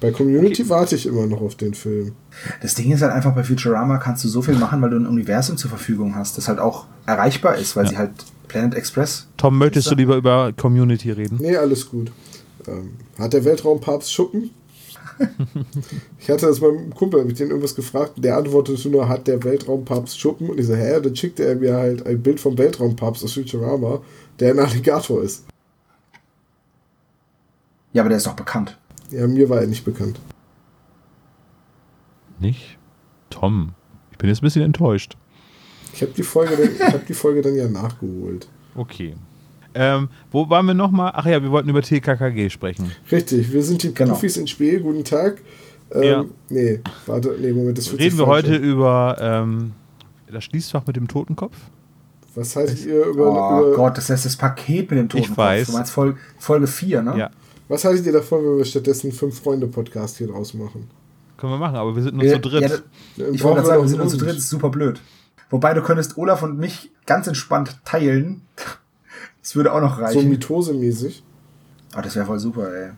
Bei Community warte ich immer noch auf den Film. Das Ding ist halt einfach, bei Futurama kannst du so viel machen, weil du ein Universum zur Verfügung hast, das halt auch erreichbar ist, weil Ja. sie halt Planet Express. Tom, möchtest du er? lieber über Community reden? Nee, alles gut. Ähm, hat der Weltraumpapst Schuppen? (laughs) ich hatte das meinem Kumpel, ich den irgendwas gefragt, der antwortete nur, hat der Weltraumpapst Schuppen? Und ich so, hä? Dann schickte er mir halt ein Bild vom Weltraumpapst aus Futurama, der ein Alligator ist. Ja, aber der ist doch bekannt. Ja, mir war er nicht bekannt. Nicht? Tom, ich bin jetzt ein bisschen enttäuscht. Ich habe die, Folge dann- ich hab die Folge dann ja nachgeholt. Okay. Ähm, wo waren wir nochmal? Ach ja, wir wollten über TKKG sprechen. Richtig, wir sind die Genau. Profis in Spiel. Guten Tag. Ähm, Ja. Nee, warte, nee, Moment, das wird Reden wir heute an. über ähm, das Schließfach mit dem Totenkopf? Was haltet ihr über, Oh über Gott, das heißt das Paket mit dem Totenkopf. weiß. Du meinst Folge, Folge 4, ne? Ja, was haltet ihr davon, wenn wir stattdessen Fünf-Freunde-Podcast hier draus machen? Können wir machen, aber wir sind nur Ja, zu dritt. ja, Dann ich wollte gerade sagen, wir sind uns zu dritt, ist super blöd. Wobei du könntest Olaf und mich ganz entspannt teilen. (laughs) Das würde auch noch So reichen. Mitose-mäßig. oh, das wäre voll super, ey.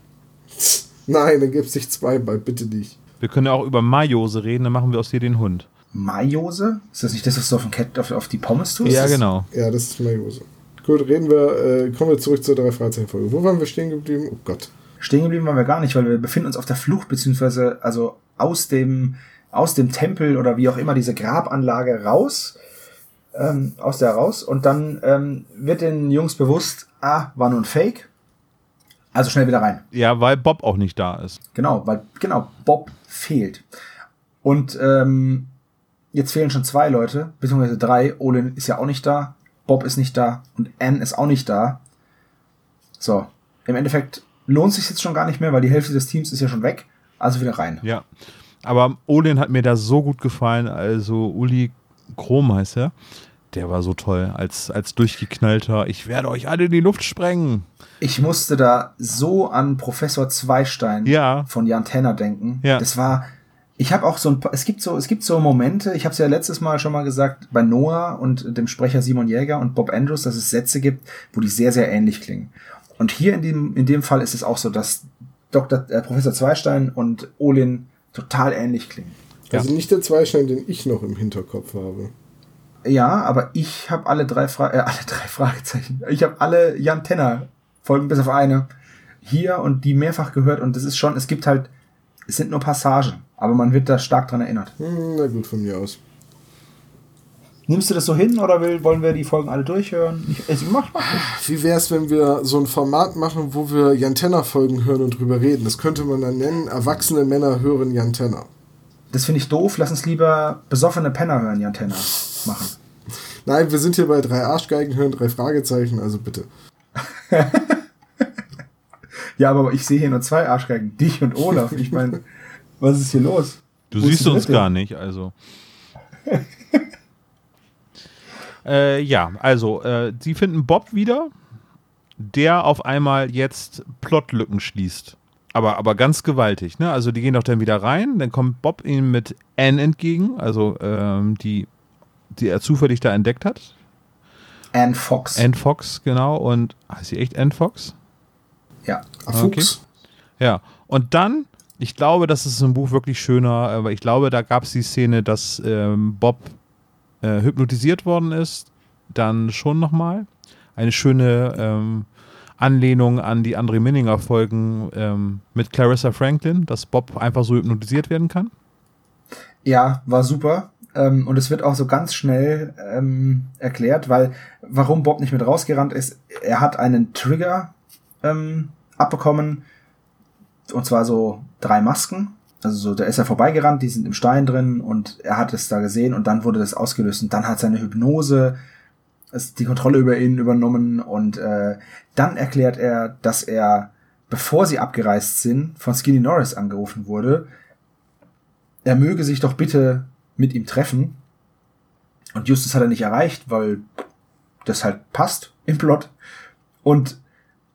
Nein, dann gibt es nicht zweimal, bitte nicht. wir können ja auch über Majose reden, dann machen wir aus dir den Hund. Mayose? Ist das nicht das, was du auf, den Cat, auf, auf die Pommes tust? Ja, genau. Ja, das ist Majose. Gut, reden wir, äh, kommen wir zurück zur drei Fragezeichen-Folge. Wo waren wir stehen geblieben? Oh Gott. Stehen geblieben waren wir gar nicht, weil wir befinden uns auf der Flucht, beziehungsweise also aus dem, aus dem Tempel oder wie auch immer diese Grabanlage raus, ähm, aus der raus und dann ähm, wird den Jungs bewusst, ah, war nur ein Fake. Also schnell wieder rein. Ja, weil Bob auch nicht da ist. Genau, weil genau Bob fehlt. Und ähm, jetzt fehlen schon zwei Leute, beziehungsweise drei. Olin ist ja auch nicht da, Bob ist nicht da und Anne ist auch nicht da. So, im Endeffekt lohnt sich jetzt schon gar nicht mehr, weil die Hälfte des Teams ist ja schon weg. Also wieder rein. Ja. Aber Olin hat mir da so gut gefallen. Also Uli Krom heißt er. Der war so toll als, als durchgeknallter. Ich werde euch alle in die Luft sprengen. Ich musste da so an Professor Zweistein Ja. von Jan Tenner denken. Ja. Das war. Ich habe auch so ein paar, es gibt so, es gibt so Momente, ich habe es ja letztes Mal schon mal gesagt, bei Noah und dem Sprecher Simon Jäger und Bob Andrews, dass es Sätze gibt, wo die sehr, sehr ähnlich klingen. Und hier in dem, in dem Fall ist es auch so, dass Dr. Äh, Professor Zweistein und Olin total ähnlich klingen. Ja. Also nicht der Zweistein, den ich noch im Hinterkopf habe. Ja, aber ich habe alle drei Fra äh, alle drei (laughs) Fragezeichen. Ich habe alle Jan Tenner Folgen bis auf eine hier und die mehrfach gehört und es ist schon, es gibt halt, es sind nur Passagen, aber man wird da stark dran erinnert. Hm, na gut, von mir aus. Nimmst du das so hin oder will, wollen wir die Folgen alle durchhören? Ich, also mach, mach. Wie wäre es, wenn wir so ein Format machen, wo wir Jan Tenner-Folgen hören und drüber reden? Das könnte man dann nennen, erwachsene Männer hören Jan Tenner. Das finde ich doof. Lass uns lieber besoffene Penner hören, Jan Tenner machen. Nein, wir sind hier bei drei Arschgeigen hören, drei Fragezeichen, also bitte. (laughs) Ja, aber ich sehe hier nur zwei Arschgeigen, dich und Olaf. Ich meine, was ist hier los? Du Wo siehst uns gar nicht, also. (laughs) äh, ja, also, äh, sie finden Bob wieder, der auf einmal jetzt Plotlücken schließt. Aber, aber ganz gewaltig, ne? Also die gehen doch dann wieder rein, dann kommt Bob ihnen mit Anne entgegen, also ähm, die, die er zufällig da entdeckt hat. Anne Fox. Anne Fox, genau. Und heißt sie echt Anne Fox? ja. Ah, Fuchs. Ja, und dann, ich glaube, das ist im Buch wirklich schöner, aber ich glaube, da gab es die Szene, dass ähm, Bob äh, hypnotisiert worden ist, dann schon nochmal. Eine schöne ähm, Anlehnung an die André Minninger Folgen ähm, mit Clarissa Franklin, dass Bob einfach so hypnotisiert werden kann. Ja, war super. Ähm, und es wird auch so ganz schnell ähm, erklärt, weil warum Bob nicht mit rausgerannt ist, er hat einen Trigger ähm, abbekommen, und zwar so drei Masken. Also so, da ist er vorbeigerannt, die sind im Stein drin und er hat es da gesehen und dann wurde das ausgelöst und dann hat seine Hypnose die Kontrolle über ihn übernommen und äh, dann erklärt er, dass er, bevor sie abgereist sind, von Skinny Norris angerufen wurde, er möge sich doch bitte mit ihm treffen. Und Justus hat er nicht erreicht, weil das halt passt im Plot. Und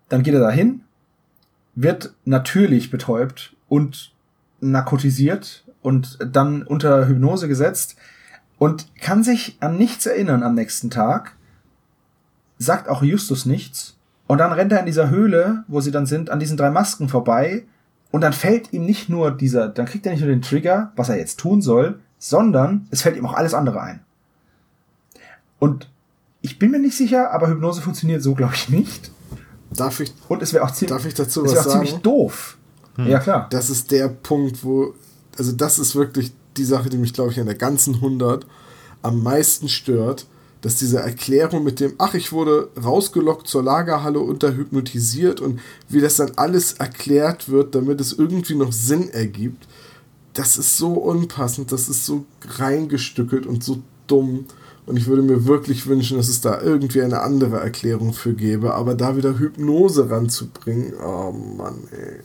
dann geht er dahin, wird natürlich betäubt und narkotisiert und dann unter Hypnose gesetzt und kann sich an nichts erinnern am nächsten Tag, sagt auch Justus nichts. Und dann rennt er in dieser Höhle, wo sie dann sind, an diesen drei Masken vorbei. Und dann fällt ihm nicht nur dieser, dann kriegt er nicht nur den Trigger, was er jetzt tun soll, sondern es fällt ihm auch alles andere ein. Und ich bin mir nicht sicher, aber Hypnose funktioniert so, glaube ich, nicht. Darf ich, Und es wäre auch ziemlich, darf ich dazu es was wäre auch ziemlich sagen? doof. Ja, klar. Das ist der Punkt, wo, also das ist wirklich die Sache, die mich, glaube ich, an der ganzen 100 am meisten stört, dass diese Erklärung mit dem, ach, ich wurde rausgelockt zur Lagerhalle und da hypnotisiert und wie das dann alles erklärt wird, damit es irgendwie noch Sinn ergibt, das ist so unpassend, das ist so reingestückelt und so dumm. Und ich würde mir wirklich wünschen, dass es da irgendwie eine andere Erklärung für gäbe, aber da wieder Hypnose ranzubringen, oh Mann, ey.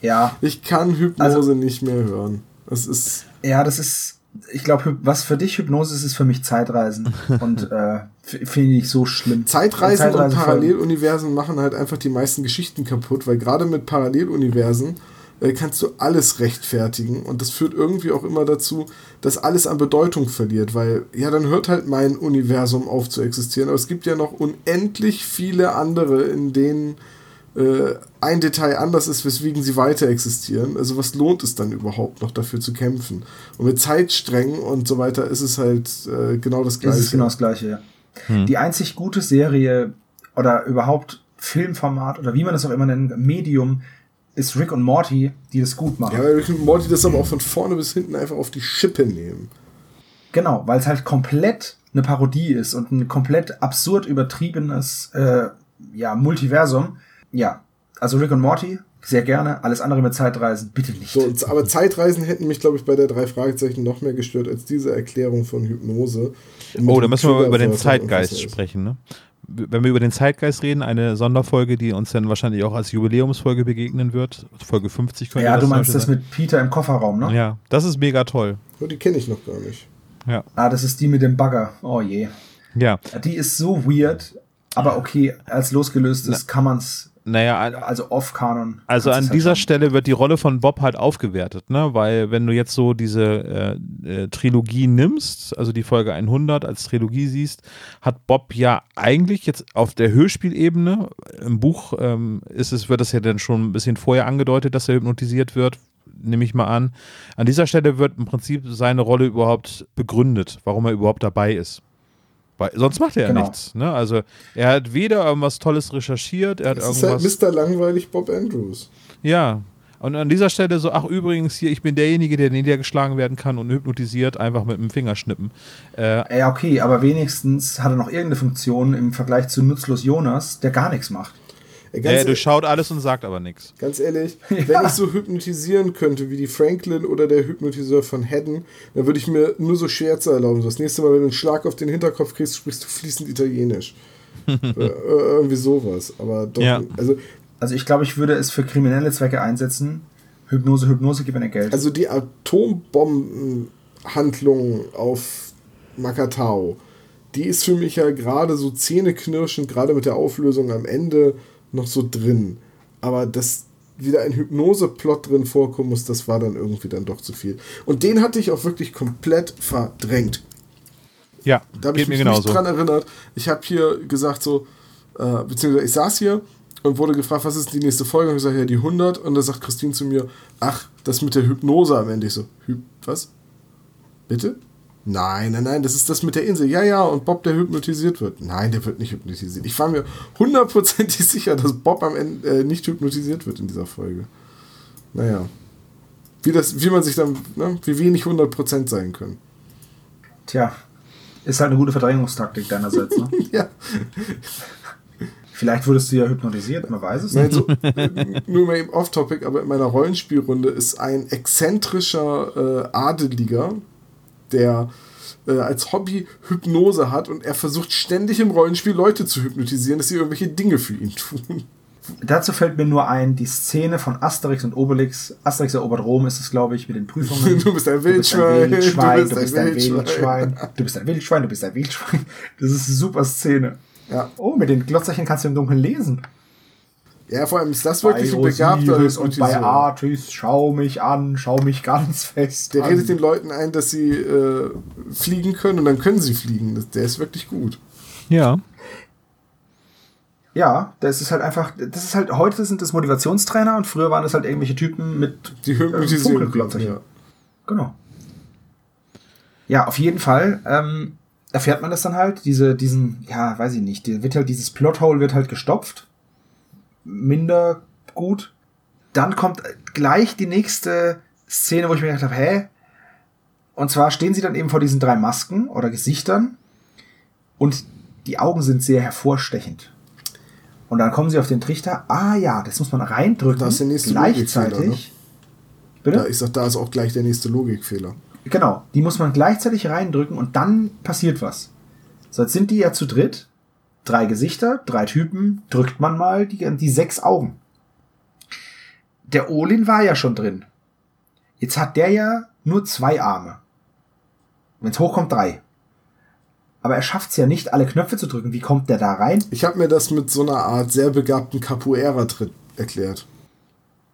Ja, Ich kann Hypnose Also- nicht mehr hören. Das ist. ja, das ist, ich glaube, was für dich Hypnose ist, ist für mich Zeitreisen. (laughs) Und äh, finde ich so schlimm. Zeitreisen und Zeitreisefolgen. Paralleluniversen machen halt einfach die meisten Geschichten kaputt, weil gerade mit Paralleluniversen äh, kannst du alles rechtfertigen und das führt irgendwie auch immer dazu, dass alles an Bedeutung verliert, weil ja, dann hört halt mein Universum auf zu existieren, aber es gibt ja noch unendlich viele andere, in denen äh, ein Detail anders ist, weswegen sie weiter existieren. Also was lohnt es dann überhaupt noch dafür zu kämpfen? Und mit Zeitsträngen und so weiter ist es halt äh, genau das Das Gleiche. ist genau das Gleiche, ja. Die einzig gute Serie oder überhaupt Filmformat oder wie man das auch immer nennt, Medium, ist Rick und Morty, die das gut machen. Ja, weil Rick und Morty das aber auch von vorne bis hinten einfach auf die Schippe nehmen. Genau, weil es halt komplett eine Parodie ist und ein komplett absurd übertriebenes äh, ja, Multiversum. Ja, also Rick und Morty, sehr gerne. Alles andere mit Zeitreisen, bitte nicht. So, aber Zeitreisen hätten mich, glaube ich, bei der drei Fragezeichen noch mehr gestört als diese Erklärung von Hypnose. Oh, da müssen wir über den Zeitgeist sprechen, ne? Wenn wir über den Zeitgeist reden, eine Sonderfolge, die uns dann wahrscheinlich auch als Jubiläumsfolge begegnen wird. Folge 50 könnte ja, du zum meinst das mit Peter im Kofferraum, ne? Ja, das ist mega toll. Oh, die kenne ich noch gar nicht. Ja. Ah, das ist die mit dem Bagger. Oh je. Ja, Die ist so weird, aber okay, als losgelöst ist, kann man's, naja, also off-Kanon. Also an halt dieser schon. Stelle wird die Rolle von Bob halt aufgewertet, ne? Weil wenn du jetzt so diese äh, äh, Trilogie nimmst, also die Folge 100 als Trilogie siehst, hat Bob ja eigentlich jetzt auf der Hörspielebene im Buch ähm, ist es wird das ja dann schon ein bisschen vorher angedeutet, dass er hypnotisiert wird, nehme ich mal an. An dieser Stelle wird im Prinzip seine Rolle überhaupt begründet, warum er überhaupt dabei ist. Weil sonst macht er ja Genau. nichts. Ne? Also er hat weder irgendwas Tolles recherchiert, er hat Das ist irgendwas. halt Mr. Langweilig Bob Andrews. Ja. Und an dieser Stelle so, ach übrigens, hier, ich bin derjenige, der niedergeschlagen werden kann und hypnotisiert, einfach mit dem Fingerschnippen. Äh, Ja, okay, aber wenigstens hat er noch irgendeine Funktion im Vergleich zu Nutzlos Jonas, der gar nichts macht. Ey, er ganz, durchschaut alles und sagt aber nichts. ganz ehrlich, (laughs) wenn ich so hypnotisieren könnte wie die Franklin oder der Hypnotiseur von Haddon, dann würde ich mir nur so Scherze erlauben. So, das nächste Mal, wenn du einen Schlag auf den Hinterkopf kriegst, sprichst du fließend Italienisch. (laughs) äh, irgendwie sowas. Aber doch, Ja. also Also ich glaube, ich würde es für kriminelle Zwecke einsetzen. Hypnose, Hypnose, gib mir Geld. Also die Atombombenhandlung auf Makatao, die ist für mich ja gerade so zähneknirschend, gerade mit der Auflösung am Ende noch so drin. Aber dass wieder ein Hypnose-Plot drin vorkommen muss, das war dann irgendwie dann doch zu viel. Und den hatte ich auch wirklich komplett verdrängt. Ja, Da habe ich mich genauso. nicht dran erinnert. Ich habe hier gesagt so, äh, beziehungsweise ich saß hier und wurde gefragt, was ist die nächste Folge? Und ich sage, ja, die 100. Und da sagt Christine zu mir, ach, das mit der Hypnose am Ende. Ich so, Hyp, was? Bitte? Nein, nein, nein, das ist das mit der Insel. Ja, ja, und Bob, der hypnotisiert wird. Nein, der wird nicht hypnotisiert. Ich war mir hundertprozentig (laughs) sicher, dass Bob am Ende äh, nicht hypnotisiert wird in dieser Folge. Naja. Wie, das, wie man sich dann, ne, wie wenig 100% sein können. Tja, ist halt eine gute Verdrängungstaktik deinerseits. Ne? (laughs) Ja. Vielleicht wurdest du ja hypnotisiert, man weiß es Nein, nicht. so, äh, nur mal eben off-topic, aber in meiner Rollenspielrunde ist ein exzentrischer äh, Adeliger, der äh, als Hobby Hypnose hat und er versucht ständig im Rollenspiel Leute zu hypnotisieren, dass sie irgendwelche Dinge für ihn tun. Dazu fällt mir nur ein, die Szene von Asterix und Obelix. Asterix erobert Rom ist es, glaube ich, mit den Prüfungen. (laughs) Du bist ein Du bist ein Wildschwein, Wildschwein, du bist ein ein Wildschwein. Wildschwein, du bist ein Wildschwein, du bist ein Wildschwein. Das ist eine super Szene. Ja. Oh, mit den Glotzerchen kannst du im Dunkeln lesen. Ja, vor allem ist das wirklich ein begabter und bei. Artis, schau mich an, schau mich ganz (laughs) fest Der an. redet den Leuten ein, dass sie äh, fliegen können und dann können sie fliegen. Der ist wirklich gut. Ja. Ja, das ist halt einfach, das ist halt, heute sind das Motivationstrainer und früher waren das halt irgendwelche Typen mit Die äh, hypnotisieren. Funkelglotzerchen. Ja. Genau. Ja, auf jeden Fall ähm, erfährt man das dann halt, diese, diesen, ja, weiß ich nicht, wird halt, dieses Plothole wird halt gestopft. Minder gut. Dann kommt gleich die nächste Szene, wo ich mir gedacht habe, hä? Und zwar stehen sie dann eben vor diesen drei Masken oder Gesichtern und die Augen sind sehr hervorstechend. Und dann kommen sie auf den Trichter, ah ja, das muss man reindrücken, Das ist der nächste gleichzeitig. Ne? Bitte? Da, ich sag, da ist auch gleich der nächste Logikfehler. Genau, die muss man gleichzeitig reindrücken und dann passiert was. So, jetzt sind die ja zu dritt. Drei Gesichter, drei Typen, drückt man mal die, die sechs Augen. Der Olin war ja schon drin. Jetzt hat der ja nur zwei Arme. Wenn es hochkommt, drei. Aber er schafft es ja nicht, alle Knöpfe zu drücken. Wie kommt der da rein? Ich habe mir das mit so einer Art sehr begabten Capoeira-Tritt erklärt.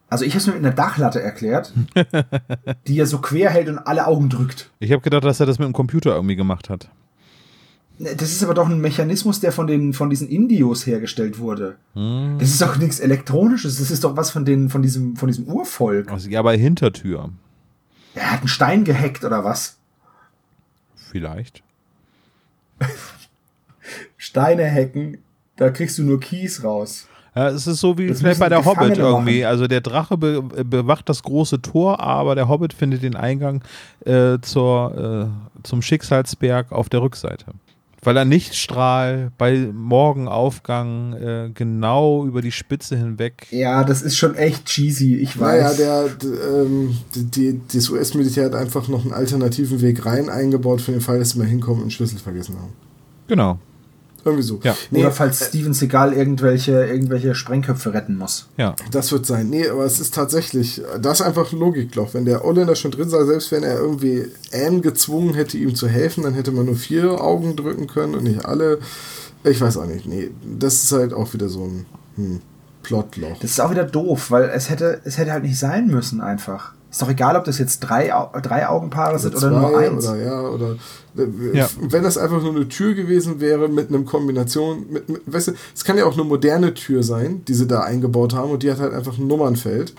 Also ich habe es mir mit einer Dachlatte erklärt, (laughs) die er so quer hält und alle Augen drückt. Ich habe gedacht, dass er das mit dem Computer irgendwie gemacht hat. Das ist aber doch ein Mechanismus, der von, den, von diesen Indios hergestellt wurde. Das ist doch nichts Elektronisches, das ist doch was von, den, von, diesem, von diesem Urvolk. Also, ja, bei Hintertür. Er hat einen Stein gehackt oder was? Vielleicht. (laughs) Steine hacken, da kriegst du nur Kies raus. Ja, es ist so wie bei der Gefangene Hobbit irgendwie. machen. Also der Drache be bewacht das große Tor, aber der Hobbit findet den Eingang äh, zur, äh, zum Schicksalsberg auf der Rückseite. Weil er Lichtstrahl bei Morgenaufgang äh, genau über die Spitze hinweg. Ja, das ist schon echt cheesy, ich Naja, weiß. der, d- ähm, die, die, das US-Militär hat einfach noch einen alternativen Weg rein eingebaut für den Fall, dass sie mal hinkommen und einen Schlüssel vergessen haben. Genau. Irgendwie so. Ja. Nee, Oder falls Steven Seagal irgendwelche, irgendwelche Sprengköpfe retten muss. Ja. Das wird sein. Nee, aber es ist tatsächlich, das ist einfach ein Logikloch. Wenn der Holländer schon drin sei, selbst wenn er irgendwie Anne gezwungen hätte, ihm zu helfen, dann hätte man nur vier Augen drücken können und nicht alle. Ich weiß auch nicht. Nee, das ist halt auch wieder so ein hm, Plotloch. Das ist auch wieder doof, weil es hätte, es hätte halt nicht sein müssen einfach. Ist doch egal, ob das jetzt drei, drei Augenpaare sind oder nur zwei eins. Oder ja, oder äh, Ja. wenn das einfach nur eine Tür gewesen wäre mit einem Kombination, mit, mit weißt du, es kann ja auch eine moderne Tür sein, die sie da eingebaut haben und die hat halt einfach ein Nummernfeld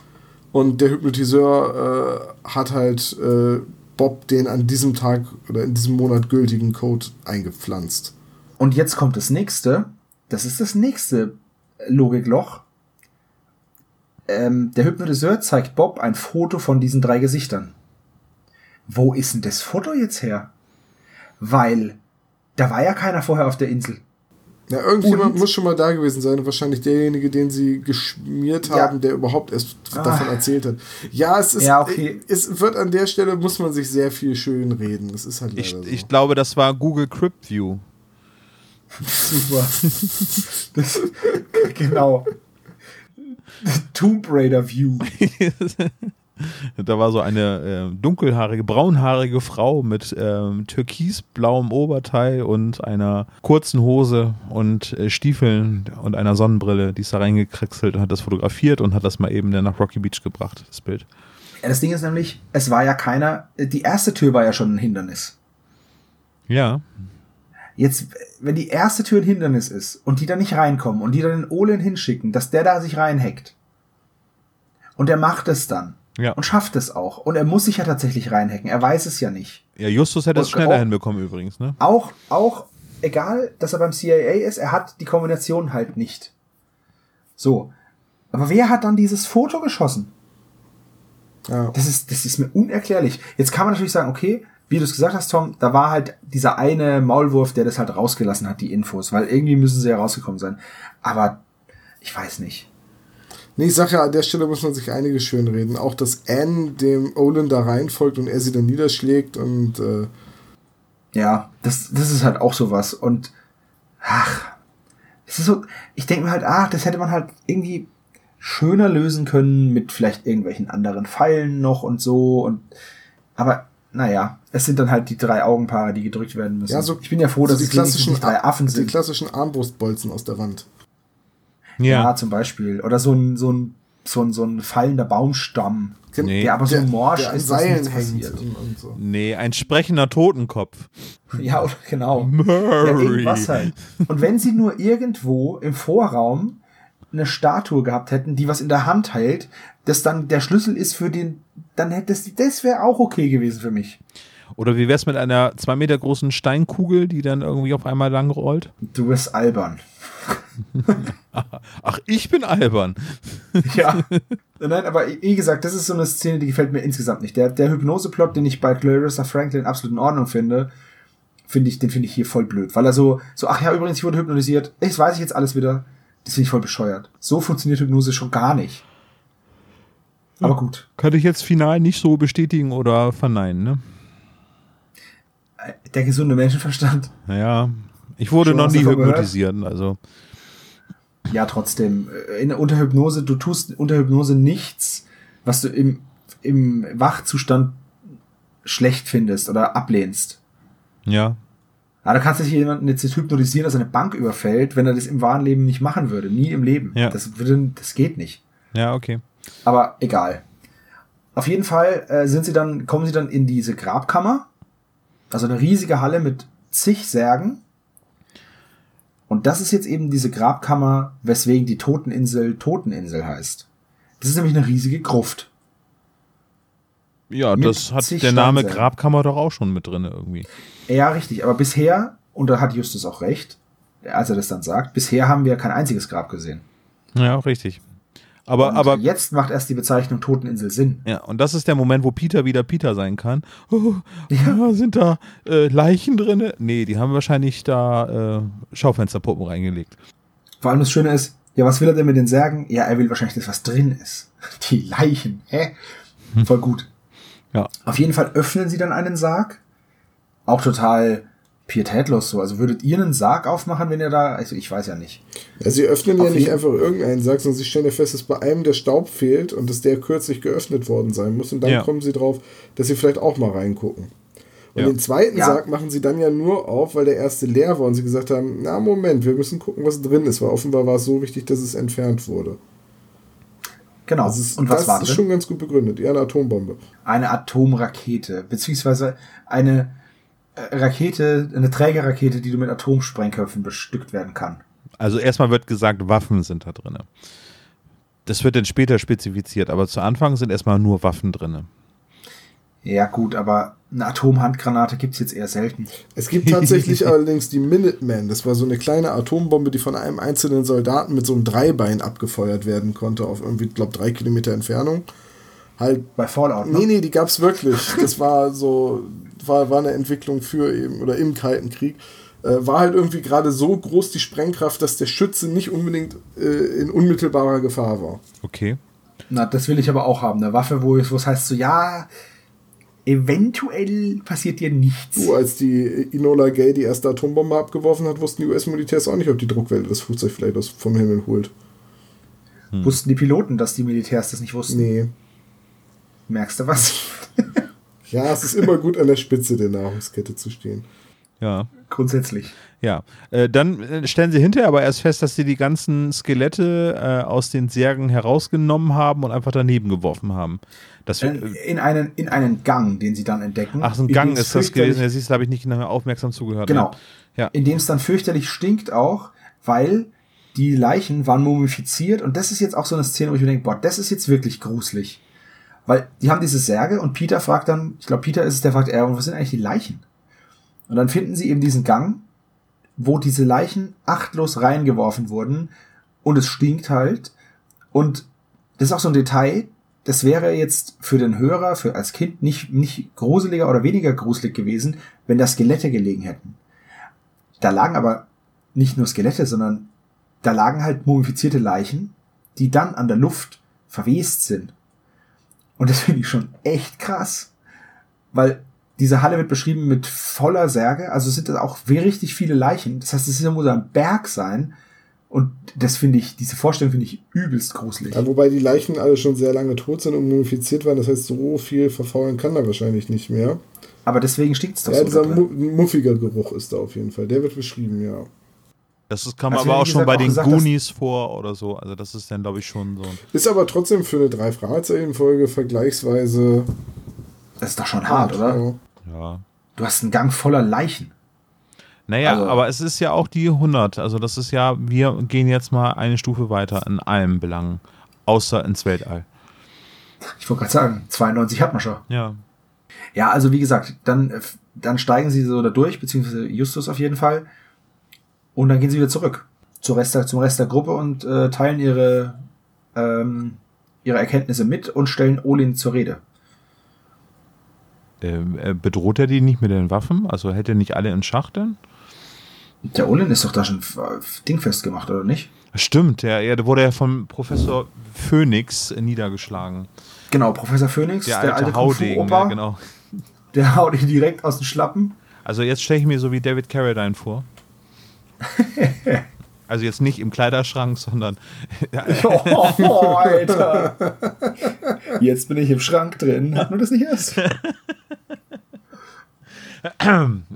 und der Hypnotiseur äh, hat halt äh, Bob den an diesem Tag oder in diesem Monat gültigen Code eingepflanzt. Und jetzt kommt das nächste. Das ist das nächste Logikloch. Ähm, der Hypnotiseur zeigt Bob ein Foto von diesen drei Gesichtern. Wo ist denn das Foto jetzt her? Weil da war ja keiner vorher auf der Insel. Ja, irgendjemand Und- muss schon mal da gewesen sein und wahrscheinlich derjenige, den sie geschmiert Ja. haben, der überhaupt erst Ah. davon erzählt hat. Ja, es ist, Ja, okay. es wird an der Stelle, muss man sich sehr viel schön reden. Das ist halt leider Ich, so. ich glaube, das war Google Crypt View. (laughs) Super. (laughs) das, genau. (laughs) Tomb Raider View. (laughs) Da war so eine äh, dunkelhaarige, braunhaarige Frau mit ähm, türkisblauem Oberteil und einer kurzen Hose und äh, Stiefeln und einer Sonnenbrille, die ist da reingekritzelt und hat das fotografiert und hat das mal eben dann nach Rocky Beach gebracht, das Bild. Ja, das Ding ist nämlich, es war ja keiner, die erste Tür war ja schon ein Hindernis. Ja, Jetzt, wenn die erste Tür ein Hindernis ist und die da nicht reinkommen und die dann den Olin hinschicken, dass der da sich reinhackt. Und er macht es dann. Ja. Und schafft es auch. Und er muss sich ja tatsächlich reinhacken. Er weiß es ja nicht. ja Justus hätte es schneller auch- hinbekommen übrigens, ne? Auch, auch, egal, dass er beim CIA ist, er hat die Kombination halt nicht. So. Aber wer hat dann dieses Foto geschossen? Ja. Das ist, das ist mir unerklärlich. Jetzt kann man natürlich sagen, okay, wie du es gesagt hast, Tom, da war halt dieser eine Maulwurf, der das halt rausgelassen hat, die Infos, weil irgendwie müssen sie ja rausgekommen sein. Aber ich weiß nicht. Nee, ich sag ja, an der Stelle muss man sich einiges schön reden. Auch, dass Anne dem Olin da reinfolgt und er sie dann niederschlägt und äh, Ja, das, das ist halt auch sowas. Und ach, es ist so, ich denke mir halt, ach, das hätte man halt irgendwie schöner lösen können mit vielleicht irgendwelchen anderen Pfeilen noch und so. Und aber naja, es sind dann halt die drei Augenpaare, die gedrückt werden müssen. ja, so ich bin ja froh, dass so es wenigstens nicht drei Affen die sind. klassischen Armbrustbolzen aus der Wand. Ja. zum Beispiel. Oder so ein, so ein, so ein, so ein fallender Baumstamm. Nee. Der aber so der, morsch der ist, dass Seilen hängt passiert. und, so. Nee, ein sprechender Totenkopf. (laughs) Ja, genau. Ja, Murray. irgendwas halt. Und wenn sie nur irgendwo im Vorraum eine Statue gehabt hätten, die was in der Hand hält, das dann der Schlüssel ist für den, dann hätte das, das wäre auch okay gewesen für mich. Oder wie wär's mit einer zwei Meter großen Steinkugel, die dann irgendwie auf einmal lang rollt? Du bist albern. (laughs) Ach, ich bin albern. (laughs) Ja. (laughs) Nein, aber wie gesagt, das ist so eine Szene, die gefällt mir insgesamt nicht. Der, der Hypnoseplot, den ich bei Clarissa Franklin absolut in Ordnung finde, finde ich, den finde ich hier voll blöd. Weil er so, so, ach ja, übrigens, ich wurde hypnotisiert. Das weiß ich jetzt alles wieder. Das finde ich voll bescheuert. So funktioniert Hypnose schon gar nicht. Aber gut. Kann ich jetzt final nicht so bestätigen oder verneinen, ne? Der gesunde Menschenverstand. Naja, ich wurde Schon noch nie hypnotisiert, also. Ja, trotzdem. äh, In, unter Hypnose, du tust unter Hypnose nichts, was du im, im Wachzustand schlecht findest oder ablehnst. Ja. Ja, da kannst du nicht jemanden jetzt hypnotisieren, dass er eine Bank überfällt, wenn er das im wahren Leben nicht machen würde. Nie im Leben. Ja. Das, würde, das geht nicht. Ja, okay. Aber egal. Auf jeden Fall äh, sind sie dann, kommen sie dann in diese Grabkammer. Also eine riesige Halle mit zig Särgen. Und das ist jetzt eben diese Grabkammer, weswegen die Toteninsel Toteninsel heißt. Das ist nämlich eine riesige Gruft. Ja, Mit das hat der Name. Grabkammer doch auch schon mit drin irgendwie. Ja, richtig. Aber bisher, und da hat Justus auch recht, als er das dann sagt, bisher haben wir kein einziges Grab gesehen. Ja, richtig. Aber, Und aber, jetzt macht erst die Bezeichnung Toteninsel Sinn. ja, und das ist der Moment, wo Peter wieder Peter sein kann. Oh, Ja. ja. Sind da äh, Leichen drin? Nee, die haben wahrscheinlich da äh, Schaufensterpuppen reingelegt. Vor allem das Schöne ist, ja, was will er denn mit den Särgen? Ja, er will wahrscheinlich, dass was drin ist. (laughs) Die Leichen, hä? Voll gut. Ja. Auf jeden Fall öffnen sie dann einen Sarg. Auch total pietätlos so. Also würdet ihr einen Sarg aufmachen, wenn ihr da, also ich weiß ja nicht. Ja, sie öffnen ja nicht einfach irgendeinen Sarg, sondern sie stellen ja fest, dass bei einem der Staub fehlt und dass der kürzlich geöffnet worden sein muss. Und dann Ja. kommen sie drauf, dass sie vielleicht auch mal reingucken. Und Ja. den zweiten Ja. Sarg machen sie dann ja nur auf, weil der erste leer war und sie gesagt haben, na Moment, wir müssen gucken, was drin ist, weil offenbar war es so wichtig, dass es entfernt wurde. Genau. Also es, Und was das war ist drin? schon ganz gut begründet. Ja, eine Atombombe. Eine Atomrakete, beziehungsweise eine Rakete, eine Trägerrakete, die du mit Atomsprengköpfen bestückt werden kann. Also erstmal wird gesagt, Waffen sind da drin. Das wird dann später spezifiziert, aber zu Anfang sind erstmal nur Waffen drin. Ja, gut, aber eine Atomhandgranate gibt's jetzt eher selten. Es gibt tatsächlich (laughs) allerdings die Minuteman. Das war so eine kleine Atombombe, die von einem einzelnen Soldaten mit so einem Dreibein abgefeuert werden konnte, auf irgendwie, glaube drei Kilometer Entfernung. Halt Bei Fallout, ne? Nee, nee, die gab's wirklich. (laughs) Das war so, war, war eine Entwicklung für eben, oder im Kalten Krieg. Äh, war halt irgendwie gerade so groß die Sprengkraft, dass der Schütze nicht unbedingt äh, in unmittelbarer Gefahr war. Okay. Na, das will ich aber auch haben. Eine Waffe, wo es heißt so, ja, eventuell passiert dir nichts. So, als die Enola Gay die erste Atombombe abgeworfen hat, wussten die US-Militärs auch nicht, ob die Druckwelle das Flugzeug vielleicht aus, vom Himmel holt. Wussten die Piloten, dass die Militärs das nicht wussten? Nee. Merkst du was? (laughs) Ja, es ist immer gut, an der Spitze der Nahrungskette zu stehen. Ja. Grundsätzlich. Ja, äh, dann äh, stellen sie hinterher aber erst fest, dass sie die ganzen Skelette äh, aus den Särgen herausgenommen haben und einfach daneben geworfen haben. Das, Äh, In einen, in einen Gang, den sie dann entdecken. ach, so ein in Gang ist das gewesen. Ja, siehst du, habe ich nicht aufmerksam zugehört. Genau. Ja. In dem es dann fürchterlich stinkt auch, weil die Leichen waren mumifiziert und das ist jetzt auch so eine Szene, wo ich mir denke, boah, das ist jetzt wirklich gruselig. Weil die haben diese Särge und Peter fragt dann, ich glaube, Peter ist es, der fragt, er, was sind eigentlich die Leichen? Und dann finden sie eben diesen Gang, wo diese Leichen achtlos reingeworfen wurden und es stinkt halt. Und das ist auch so ein Detail, das wäre jetzt für den Hörer, für als Kind nicht, nicht gruseliger oder weniger gruselig gewesen, wenn da Skelette gelegen hätten. Da lagen aber nicht nur Skelette, sondern da lagen halt mumifizierte Leichen, die dann an der Luft verwest sind. Und das finde ich schon echt krass. Weil diese Halle wird beschrieben mit voller Särge, also sind das auch richtig viele Leichen. Das heißt, es muss ein Berg sein. Und das finde ich, diese Vorstellung finde ich übelst gruselig. Ja, wobei die Leichen alle schon sehr lange tot sind und mumifiziert waren. Das heißt, so viel verfaulen kann da wahrscheinlich nicht mehr. Aber deswegen stinkt es doch Ja, so. dieser drin. mu muffiger Geruch ist da auf jeden Fall. Der wird beschrieben, ja. Das ist, kam Also, aber auch schon bei auch den gesagt, Goonies vor oder so. Also das ist dann, glaube ich, schon so. ein- Ist aber trotzdem für eine drei Fragezeichen Folge vergleichsweise Das ist doch schon hart, oder? Ja. Ja. Du hast einen Gang voller Leichen. Naja, Also- aber es ist ja auch die 100. Also das ist ja, wir gehen jetzt mal eine Stufe weiter in allen Belangen. Außer ins Weltall. Ich wollte gerade sagen, 92 hat man schon. Ja. Ja, also wie gesagt, dann, äh, dann steigen sie so da durch, beziehungsweise Justus auf jeden Fall. Und dann gehen sie wieder zurück zur Rest der, zum Rest der Gruppe und äh, teilen ihre, ähm, ihre Erkenntnisse mit und stellen Olin zur Rede. Ähm, äh, bedroht er die nicht mit den Waffen? Also hält er nicht alle in Schachteln? Der Olin ist doch da schon dingfest gemacht, oder nicht? Stimmt, ja, der wurde ja vom Professor Phoenix niedergeschlagen. Genau, Professor Phoenix, Der der, alte, alte Haudegen, Kung-Fu-Opa, ja, genau. der haut ihn direkt aus den Schlappen. Also jetzt stelle ich mir so wie David Carradine vor. (laughs) also jetzt nicht im Kleiderschrank, sondern (laughs) Oh, Alter. Jetzt bin ich im Schrank drin. Hat man das nicht erst? (laughs)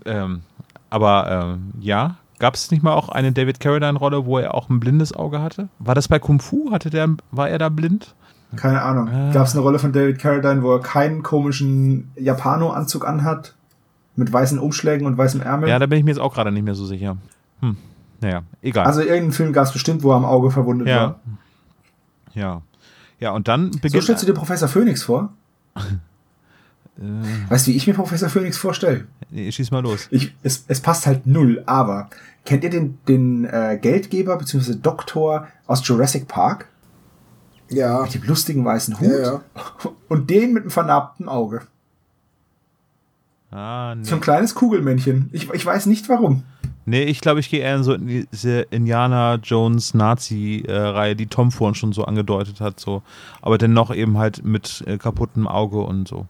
ähm, aber ähm, ja, gab es nicht mal auch eine David Carradine-Rolle, wo er auch ein blindes Auge hatte? War das bei Kung Fu? Hatte der, war er da blind? Keine Ahnung. Ah. Gab es eine Rolle von David Carradine, wo er keinen komischen Japano-Anzug anhat? Mit weißen Umschlägen und weißem Ärmel? Ja, da bin ich mir jetzt auch gerade nicht mehr so sicher. Hm, naja, egal. also irgendeinen Film gab es bestimmt, wo er am Auge verwundet ja. war. Ja. Ja, und dann So beginnt. stellst du dir Professor Phoenix vor? (laughs) Weißt du, wie ich mir Professor Phoenix vorstelle? Nee, schieß mal los. Ich, es, es passt halt null, aber kennt ihr den, den äh, Geldgeber bzw. Doktor aus Jurassic Park? Ja. Mit dem lustigen weißen Hut? Ja, ja. (laughs) Und den mit dem vernarbten Auge. Ah, nee. So ein kleines Kugelmännchen. Ich, ich weiß nicht warum. Nee, ich glaube, ich gehe eher in so in diese Indiana Jones Nazi-Reihe, die Tom vorhin schon so angedeutet hat, so. Aber dennoch eben halt mit äh, kaputtem Auge und so.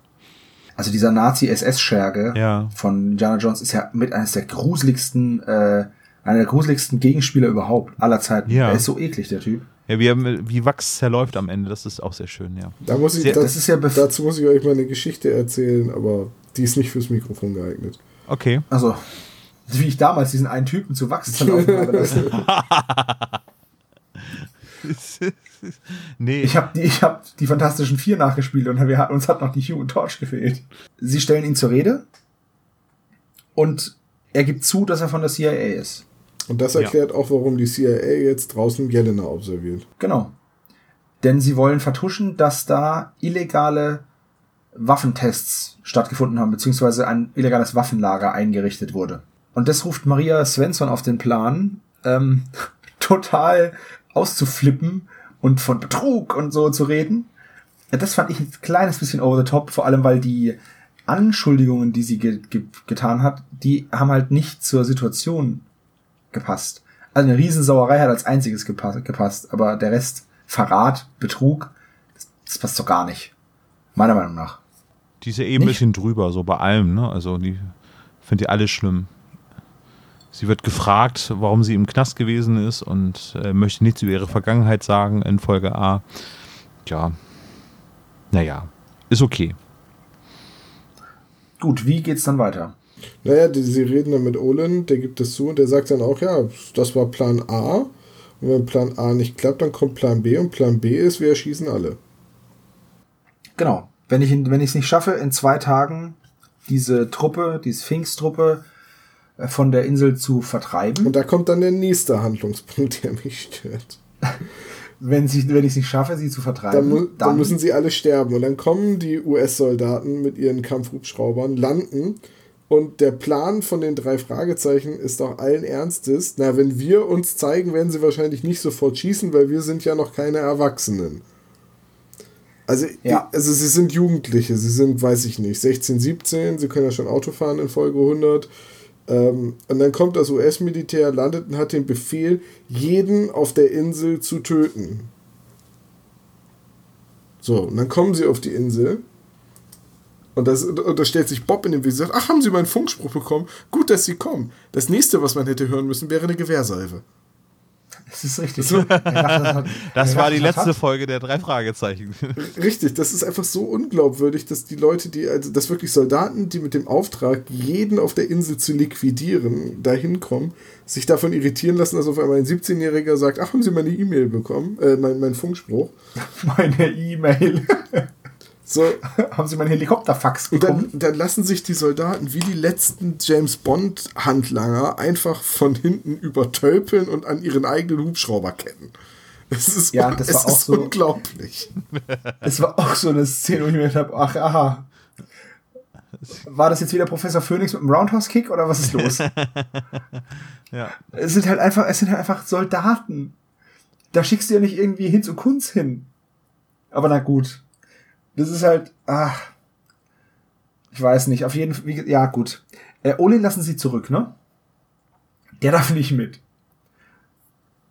Also dieser Nazi-SS-Scherge Ja. von Indiana Jones ist ja mit eines der gruseligsten, äh, einer der gruseligsten Gegenspieler überhaupt aller Zeiten. Ja. Er ist so eklig, der Typ. Ja, wie, wie Wachs zerläuft am Ende, das ist auch sehr schön, ja. Da muss ich, Sehr- das, das ist ja dazu muss ich euch mal eine Geschichte erzählen, aber die ist nicht fürs Mikrofon geeignet. Okay. Also, wie ich damals diesen einen Typen zu Wachs zerlaufen habe lassen. nee, Ich habe die, ich hab die Fantastischen Vier nachgespielt und wir, hatten- uns hat noch die Human Torch gefehlt. Sie stellen ihn zur Rede und er gibt zu, dass er von der CIA ist. Und das Ja. erklärt auch, warum die CIA jetzt draußen Jelena observiert. Genau. Denn sie wollen vertuschen, dass da illegale Waffentests stattgefunden haben, beziehungsweise ein illegales Waffenlager eingerichtet wurde. Und das ruft Maria Svensson auf den Plan, ähm, (laughs) total auszuflippen und von Betrug und so zu reden. Das fand ich ein kleines bisschen over the top, vor allem weil die Anschuldigungen, die sie ge ge getan hat, die haben halt nicht zur Situation gepasst. Also eine Riesensauerei hat als einziges gepa gepasst, aber der Rest, Verrat, Betrug, das, das passt doch gar nicht. Meiner Meinung nach. die ist ja eben ein bisschen drüber, so bei allem, ne? Also die finde ich alle schlimm. Sie wird gefragt, warum sie im Knast gewesen ist und äh, möchte nichts über ihre Vergangenheit sagen in Folge A. Tja, naja, ist okay. Gut, wie geht's dann weiter? Naja, die, sie reden dann mit Olin, der gibt es zu und der sagt dann auch, ja, das war Plan A. Und wenn Plan A nicht klappt, dann kommt Plan B und Plan B ist, wir erschießen alle. Genau. Wenn ich wenn ich es nicht schaffe, in zwei Tagen diese Truppe, diese Sphinx-Truppe von der Insel zu vertreiben. Und da kommt dann der nächste Handlungspunkt, der mich stört. wenn, sie, wenn ich es nicht schaffe, sie zu vertreiben, dann, mu dann müssen sie alle sterben. Und dann kommen die US-Soldaten mit ihren Kampfhubschraubern, landen. Und der Plan von den drei Fragezeichen ist auch allen Ernstes, na, wenn wir uns zeigen, werden sie wahrscheinlich nicht sofort schießen, weil wir sind ja noch keine Erwachsenen. Also, ja. also sie sind Jugendliche, sie sind, weiß ich nicht, 16, 17, sie können ja schon Auto fahren in Folge 100. Ähm, und dann kommt das US-Militär, landet und hat den Befehl, jeden auf der Insel zu töten. So, und dann kommen sie auf die Insel. Und, das, und da stellt sich Bob in den Weg ach, haben Sie meinen Funkspruch bekommen? Gut, dass Sie kommen. Das nächste, was man hätte hören müssen, wäre eine Gewehrsalve. Das ist richtig. So. das, hat, (laughs) das war die letzte hat. Folge der drei Fragezeichen. (laughs) Richtig, das ist einfach so unglaubwürdig, dass die Leute, die, also dass wirklich Soldaten, die mit dem Auftrag, jeden auf der Insel zu liquidieren, da hinkommen, sich davon irritieren lassen, dass auf einmal ein 17-Jähriger sagt, ach, haben Sie meine E-Mail bekommen? Äh, mein, mein Funkspruch. (laughs) Meine E-Mail. So. (laughs) Haben sie meinen Helikopterfax bekommen? Dann, dann, lassen sich die Soldaten wie die letzten James Bond-Handlanger einfach von hinten übertölpeln und an ihren eigenen Hubschrauber ketten. Das ist, ja, das war auch so, unglaublich. (laughs) Das war auch so eine Szene, wo ich mir gedacht habe, ach, aha. War das jetzt wieder Professor Phoenix mit dem Roundhouse-Kick oder was ist los? (laughs) ja. Es sind halt einfach, es sind halt einfach Soldaten. Da schickst du ja nicht irgendwie Hinz und Kunz hin. Aber na gut das ist halt, ach, ich weiß nicht, auf jeden Fall, ja gut. Äh, Olin lassen sie zurück, ne? Der (laughs) darf nicht mit.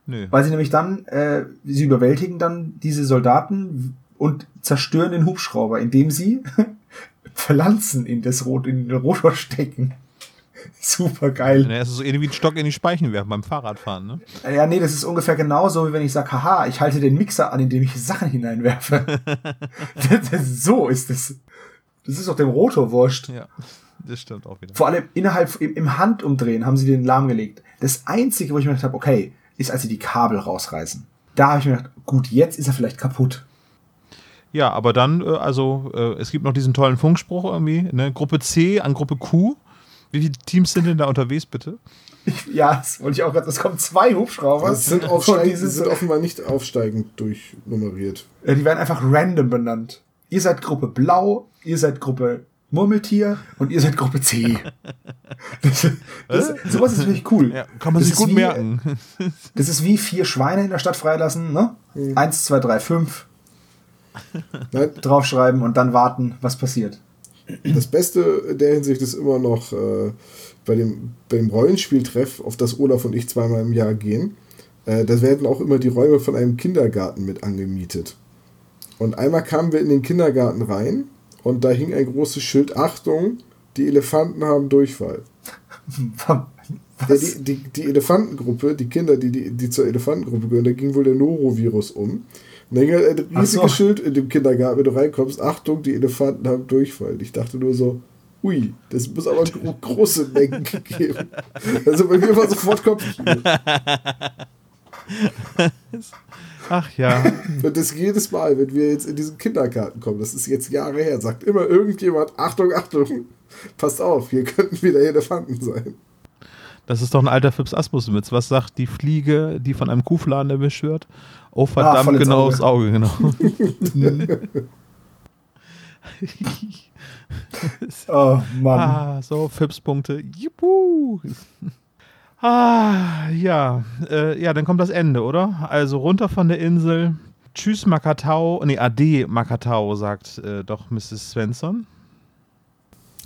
Nö. Weil sie nämlich dann, äh, sie überwältigen dann diese Soldaten und zerstören den Hubschrauber, indem sie (laughs) Pflanzen in das Rot, in den Rotor stecken. (laughs) Super geil. Ja, es ist so ähnlich wie ein Stock in die Speichen werfen beim Fahrradfahren, ne? Ja, nee, das ist ungefähr genauso, wie wenn ich sage, haha, ich halte den Mixer an, indem ich Sachen hineinwerfe. (laughs) das, das, so ist es. Das ist doch dem Rotor wurscht. Ja, das stimmt auch wieder. Vor allem innerhalb, im, im Handumdrehen haben sie den lahmgelegt. Das Einzige, wo ich mir gedacht habe, okay, ist, als sie die Kabel rausreißen. Da habe ich mir gedacht, gut, jetzt ist er vielleicht kaputt. Ja, aber dann, äh, also, äh, es gibt noch diesen tollen Funkspruch irgendwie, ne? Gruppe C an Gruppe Q. Wie viele Teams sind denn da unterwegs, bitte? ja, das wollte ich auch gerade. Es kommen zwei Hubschrauber. Das sind, aufsteigend, die sind offenbar nicht aufsteigend durchnummeriert. Ja, die werden einfach random benannt. Ihr seid Gruppe Blau, ihr seid Gruppe Murmeltier und ihr seid Gruppe C. Das, das, sowas ist natürlich cool. Ja, kann man das sich gut wie, merken. Das ist wie vier Schweine in der Stadt freilassen, ne? Mhm. Eins, zwei, drei, fünf. Draufschreiben und dann warten, was passiert. Das Beste in der Hinsicht ist immer noch äh, bei, dem, beim Rollenspieltreff, auf das Olaf und ich zweimal im Jahr gehen. Äh, da werden auch immer die Räume von einem Kindergarten mit angemietet. Und einmal kamen wir in den Kindergarten rein und da hing ein großes Schild: Achtung, die Elefanten haben Durchfall. (laughs) Ja, die, die, die Elefantengruppe, die Kinder, die, die, die zur Elefantengruppe gehören, da ging wohl der Norovirus um. Dann ein riesiges so. Schild in dem Kindergarten, wenn du reinkommst, Achtung, die Elefanten haben Durchfall. Ich dachte nur so, ui, das muss aber gro (laughs) große Mengen geben. Also bei mir war sofort Kopfkino. (laughs) Ach ja. Und das jedes Mal, wenn wir jetzt in diesen Kindergarten kommen, das ist jetzt Jahre her, sagt immer irgendjemand, Achtung, Achtung, passt auf, hier könnten wieder Elefanten sein. Das ist doch ein alter Fips Asmus-Witz. Was sagt die Fliege, die von einem Kuhfladen erwischt wird? Oh, verdammt, ah, genau aufs Auge, genau. (laughs) oh, Mann. Ah, so, Fips-Punkte. Juhu. Ah, ja. Äh, ja, dann kommt das Ende, oder? Also runter von der Insel. Tschüss, Makatao. Nee, Ade, Makatao, sagt äh, doch Mrs. Svensson.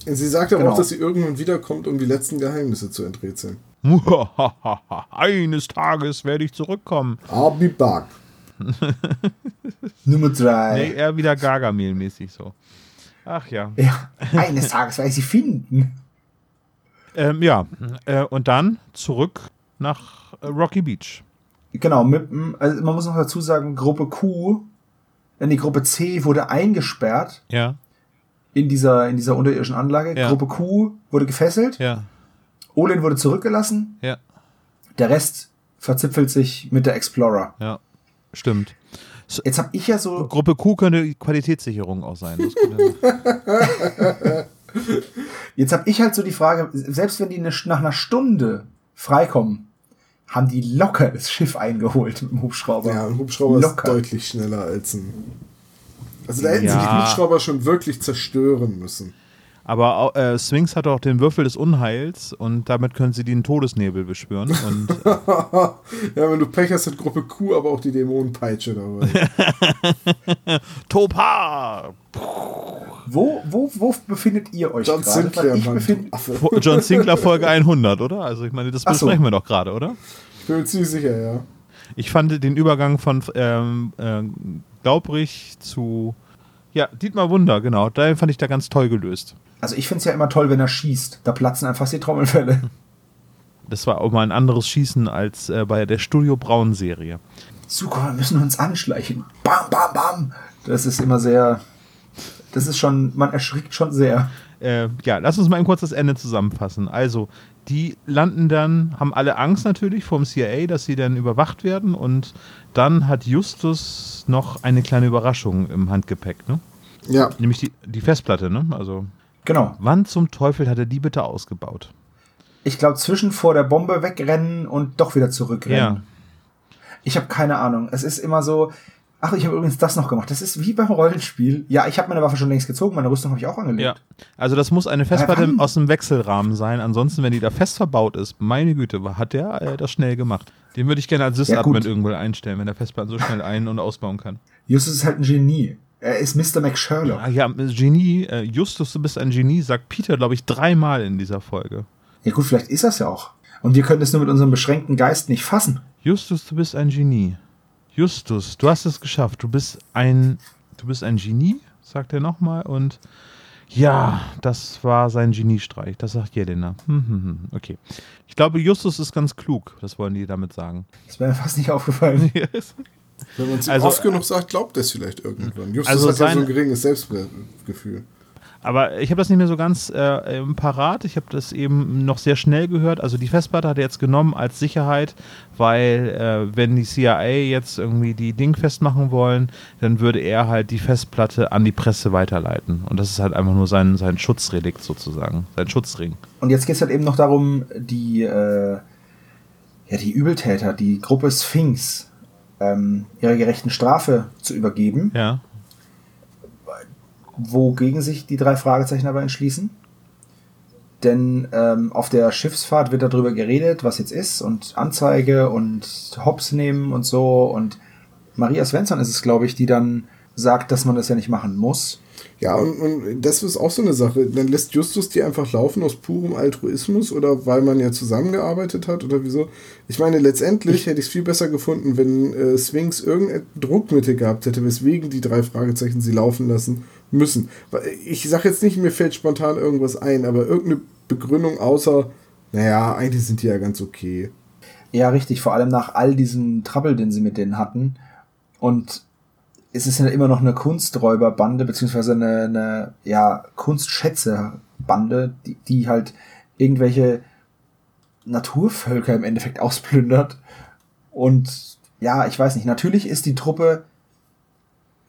Sie sagt aber genau. auch, dass sie irgendwann wiederkommt, um die letzten Geheimnisse zu enträtseln. (laughs) Eines Tages werde ich zurückkommen. I'll be back. Nummer drei. Nee, eher wieder Gargamel-mäßig so. Ach ja. Ja, eines Tages werde ich sie finden. Ähm, ja, äh, und dann zurück nach äh, Rocky Beach. Genau, mit, also man muss noch dazu sagen, Gruppe Q, äh, die Gruppe C wurde eingesperrt Ja, in dieser, in dieser unterirdischen Anlage. Ja. Gruppe Q wurde gefesselt, ja, Olin wurde zurückgelassen, ja, der Rest verzipfelt sich mit der Explorer. ja. Stimmt. Jetzt habe ich ja so, Gruppe Q könnte Qualitätssicherung auch sein. (laughs) Jetzt habe ich halt so die Frage, selbst wenn die eine, nach einer Stunde freikommen, haben die locker das Schiff eingeholt mit dem Hubschrauber. Ja, ein Hubschrauber Locker. ist deutlich schneller als ein. Also da hätten sie Ja. die Hubschrauber schon wirklich zerstören müssen. Aber äh, Sphinx hat auch den Würfel des Unheils und damit können sie den Todesnebel beschwören. Und (laughs) ja, wenn du Pech hast, hat Gruppe Q aber auch die Dämonenpeitsche dabei. (laughs) Topar! Wo, wo, wo befindet ihr euch John gerade? Sinclair, ich Mann, befinde. John Sinclair Folge 100, oder? Also ich meine, das Ach so. besprechen wir doch gerade, oder? Ich bin mir ziemlich sicher, ja. Ich fand den Übergang von ähm, äh, Glaubrich zu ja, Dietmar Wunder, genau. Da fand ich da ganz toll gelöst. Also ich finde es ja immer toll, wenn er schießt. Da platzen einfach die Trommelfälle. Das war auch mal ein anderes Schießen als äh, bei der Studio Braun Serie. Suko, wir müssen uns anschleichen. Bam, bam, bam. Das ist immer sehr. Das ist schon, man erschrickt schon sehr. Äh, ja, lass uns mal eben kurz das Ende zusammenfassen. Also, die landen dann, haben alle Angst natürlich vom CIA, dass sie dann überwacht werden und dann hat Justus noch eine kleine Überraschung im Handgepäck, ne? Ja, Nämlich die, die Festplatte, ne? Also, Genau. wann zum Teufel hat er die bitte ausgebaut? Ich glaube, zwischen vor der Bombe wegrennen und doch wieder zurückrennen. Ja. Ich habe keine Ahnung. Es ist immer so. Ach, ich habe übrigens das noch gemacht. Das ist wie beim Rollenspiel. Ja, ich habe meine Waffe schon längst gezogen, meine Rüstung habe ich auch angelegt. Ja, also das muss eine Festplatte aus dem Wechselrahmen sein. Ansonsten, wenn die da fest verbaut ist, meine Güte, hat der äh, das schnell gemacht. Den würde ich gerne als Ja, Sys-Admin gut. irgendwo einstellen, wenn der Festplatten so schnell ein- und ausbauen kann. Justus ist halt ein Genie. Er ist Mr. McSherlock. Ah, ja, Genie, äh, Justus, du bist ein Genie, sagt Peter, glaube ich, dreimal in dieser Folge. Ja gut, vielleicht ist das ja auch. Und wir können es nur mit unserem beschränkten Geist nicht fassen. Justus, du bist ein Genie. Justus, du hast es geschafft. Du bist ein, du bist ein Genie, sagt er nochmal. Und ja, das war sein Geniestreich. Das sagt Jelena. Hm, hm, hm. Okay. Ich glaube, Justus ist ganz klug. Das wollen die damit sagen. Das wäre mir fast nicht aufgefallen. (laughs) (laughs) wenn man es Also, oft genug sagt, glaubt er es vielleicht irgendwann. Justus Also hat ja so ein geringes Selbstgefühl. Aber ich habe das nicht mehr so ganz äh, im parat. Ich habe das eben noch sehr schnell gehört. Also die Festplatte hat er jetzt genommen als Sicherheit, weil äh, wenn die CIA jetzt irgendwie die Ding festmachen wollen, dann würde er halt die Festplatte an die Presse weiterleiten. Und das ist halt einfach nur sein, sein Schutzrelikt sozusagen, sein Schutzring. Und jetzt geht es halt eben noch darum, die, äh, ja, die Übeltäter, die Gruppe Sphinx, ähm, ihrer gerechten Strafe zu übergeben, Ja. wogegen sich die drei Fragezeichen aber entschließen. Denn ähm, auf der Schiffsfahrt wird darüber geredet, was jetzt ist und Anzeige und Hops nehmen und so. Und Maria Svensson ist es, glaube ich, die dann sagt, dass man das ja nicht machen muss. Ja, und, und das ist auch so eine Sache. Dann lässt Justus die einfach laufen aus purem Altruismus oder weil man ja zusammengearbeitet hat oder wieso. Ich meine, letztendlich hätte ich es viel besser gefunden, wenn äh, Sphinx irgendein Druckmittel gehabt hätte, weswegen die drei Fragezeichen sie laufen lassen müssen. Weil Ich sage jetzt nicht, mir fällt spontan irgendwas ein, aber irgendeine Begründung außer, naja, eigentlich sind die ja ganz okay. Ja, richtig, vor allem nach all diesem Trouble, den sie mit denen hatten. Und es ist ja immer noch eine Kunsträuberbande, beziehungsweise eine, eine ja, Kunstschätzebande, die, die halt irgendwelche Naturvölker im Endeffekt ausplündert. Und ja, ich weiß nicht, natürlich ist die Truppe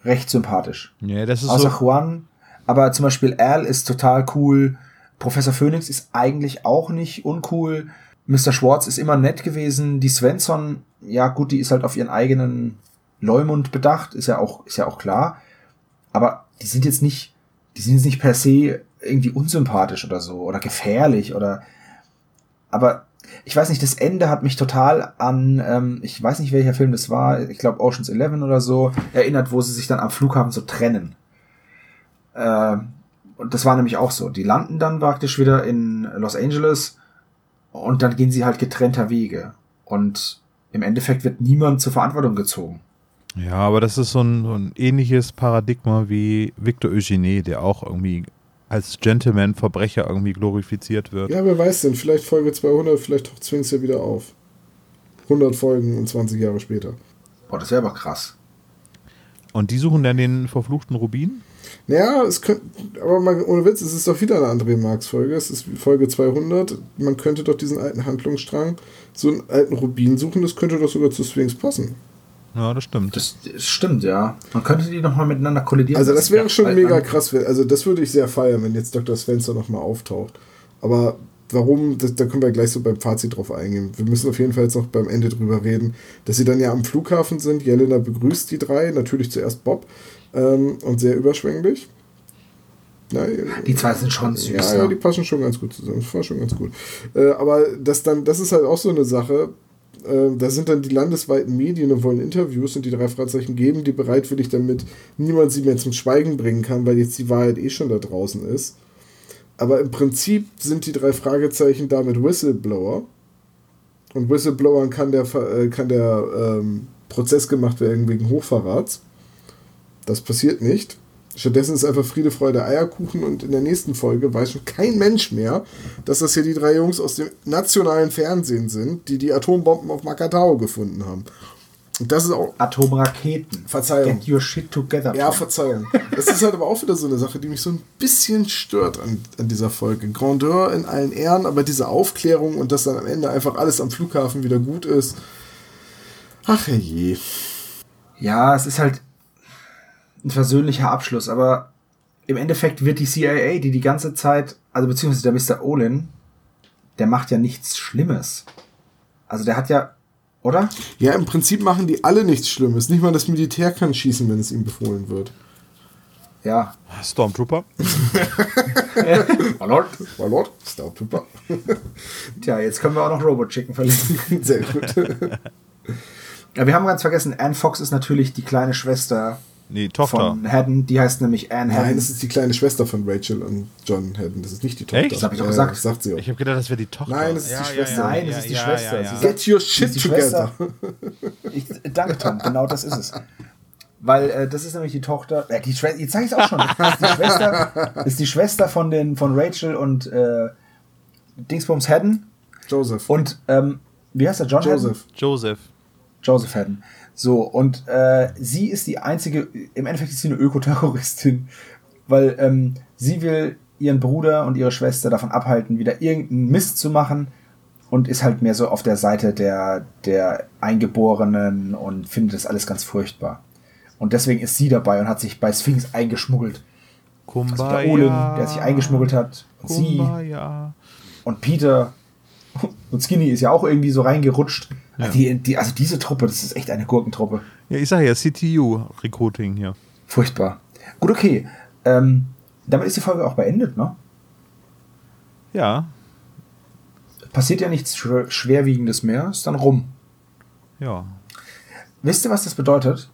recht sympathisch. Ja, das ist Außer so. Juan. Aber zum Beispiel Al ist total cool. Professor Phoenix ist eigentlich auch nicht uncool. Mr. Schwartz ist immer nett gewesen. Die Svensson, ja gut, die ist halt auf ihren eigenen Leumund bedacht, ist ja auch, ist ja auch klar. Aber die sind jetzt nicht, die sind jetzt nicht per se irgendwie unsympathisch oder so oder gefährlich oder. Aber ich weiß nicht, das Ende hat mich total an, ähm, ich weiß nicht welcher Film das war, ich glaube Ocean's Eleven oder so, erinnert, wo sie sich dann am Flughafen so trennen. Ähm, und das war nämlich auch so. Die landen dann praktisch wieder in Los Angeles und dann gehen sie halt getrennter Wege. Und im Endeffekt wird niemand zur Verantwortung gezogen. Ja, aber das ist so ein, so ein ähnliches Paradigma wie Victor Eugenie, der auch irgendwie als Gentleman-Verbrecher irgendwie glorifiziert wird. Ja, wer weiß denn, vielleicht Folge 200, vielleicht taucht Sphinx ja wieder auf. 100 Folgen und 20 Jahre später. Boah, das wäre aber krass. Und die suchen dann den verfluchten Rubin? Naja, es könnte, aber mal ohne Witz, es ist doch wieder eine André Marx Folge. Es ist Folge 200. Man könnte doch diesen alten Handlungsstrang, so einen alten Rubin suchen, das könnte doch sogar zu Sphinx passen. Ja, das stimmt. Das, das stimmt, ja. Man könnte die nochmal miteinander kollidieren. Also das wäre schon alt mega krass. Also das würde ich sehr feiern, wenn jetzt Dr. Spencer nochmal auftaucht. Aber warum, das, da können wir gleich so beim Fazit drauf eingehen. Wir müssen auf jeden Fall jetzt noch beim Ende drüber reden, dass sie dann ja am Flughafen sind. Jelena begrüßt die drei, natürlich zuerst Bob ähm, und sehr überschwänglich. Ja, Die zwei sind schon süß. ja, ja, ne? die passen schon ganz gut zusammen. Das war schon ganz gut. Äh, aber das dann, das ist halt auch so eine Sache. Äh, da sind dann die landesweiten Medien und wollen Interviews und die drei Fragezeichen geben, die bereitwillig, damit niemand sie mehr zum Schweigen bringen kann, weil jetzt die Wahrheit eh schon da draußen ist. Aber im Prinzip sind die drei Fragezeichen damit Whistleblower. Und Whistleblowern kann der, äh, kann der ähm, Prozess gemacht werden wegen Hochverrats. Das passiert nicht. Stattdessen ist einfach Friede, Freude, Eierkuchen und in der nächsten Folge weiß schon kein Mensch mehr, dass das hier die drei Jungs aus dem nationalen Fernsehen sind, die die Atombomben auf Makatao gefunden haben. Und das ist auch. Atomraketen. Verzeihung. Get your shit together. Ja. Verzeihung. Das ist halt aber auch wieder so eine Sache, die mich so ein bisschen stört an, an dieser Folge. Grandeur in allen Ehren, aber diese Aufklärung und dass dann am Ende einfach alles am Flughafen wieder gut ist. Ach je. ja, es ist halt ein versöhnlicher Abschluss, aber im Endeffekt wird die CIA, die die ganze Zeit, also beziehungsweise der Mr. Olin, der macht ja nichts Schlimmes. Also der hat ja, oder? Ja, im Prinzip machen die alle nichts Schlimmes. Nicht mal das Militär kann schießen, wenn es ihm befohlen wird. Ja. Stormtrooper? Hallo? My Lord, Stormtrooper. (laughs) Tja, jetzt können wir auch noch Robot Chicken verlinken. (laughs) Sehr gut. (laughs) Ja, wir haben ganz vergessen, Anne Fox ist natürlich die kleine Schwester Nee, Tochter. von Haddon. Die heißt nämlich Anne Nein, Haddon. das ist die kleine Schwester von Rachel und John Haddon. Das ist nicht die Tochter. Echt? Das hab ich doch Ja, gesagt. Das sagt sie auch. Ich habe gedacht, das wäre die Tochter. Nein, das ist die Schwester. Nein, das ist die Schwester. Ja, ja. Sie Get your shit together. Schwester. (laughs) Ich, danke, Tom. Genau das ist es. Weil äh, das ist nämlich die Tochter. Äh, die Schwester. Jetzt sag ich auch schon. Das ist die Schwester, das (laughs) ist die Schwester von den von Rachel und äh, Dingsbums Haddon. Joseph. Und ähm, wie heißt der John Haddon? Joseph. Joseph. Joseph Haddon. So, und äh, sie ist die einzige, im Endeffekt ist sie eine Ökoterroristin, weil ähm, sie will ihren Bruder und ihre Schwester davon abhalten, wieder irgendeinen Mist zu machen und ist halt mehr so auf der Seite der, der Eingeborenen und findet das alles ganz furchtbar. Und deswegen ist sie dabei und hat sich bei Sphinx eingeschmuggelt. Also Kumbaya. der Olin, der sich eingeschmuggelt hat. Und sie Kumbaya. und Peter (laughs) und Skinny ist ja auch irgendwie so reingerutscht. Die, die, also diese Truppe, das ist echt eine Gurkentruppe. Ja, ich sage ja, CTU-Recruiting hier. Furchtbar. Gut, okay. Ähm, damit ist die Folge auch beendet, ne? Ja, Passiert ja nichts Schwer- Schwerwiegendes mehr, ist dann rum. ja. Wisst ihr, was das bedeutet?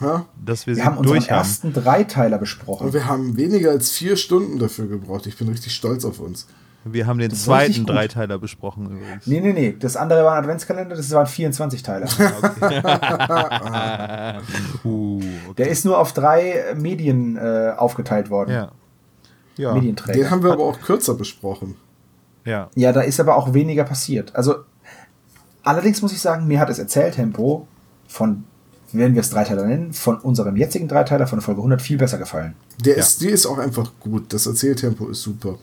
Ha? Dass wir, Wir haben unseren haben. ersten Dreiteiler besprochen. Und wir haben weniger als vier Stunden dafür gebraucht. Ich bin richtig stolz auf uns. Wir haben den Das zweiten. Dreiteiler besprochen übrigens. Nee, nee, nee. Das andere war ein Adventskalender, das waren 24 Teile. (laughs) (laughs) (laughs) Uh, okay. Der ist nur auf drei Medien äh, aufgeteilt worden. Ja. Ja. Medienträger. Den haben wir aber auch kürzer besprochen. ja. Ja, da ist aber auch weniger passiert. Also, allerdings muss ich sagen, mir hat das Erzähltempo von, wenn wir es Dreiteiler nennen, von unserem jetzigen Dreiteiler von Folge 100 viel besser gefallen. Der ist, die ist auch einfach gut. Das Erzähltempo ist super.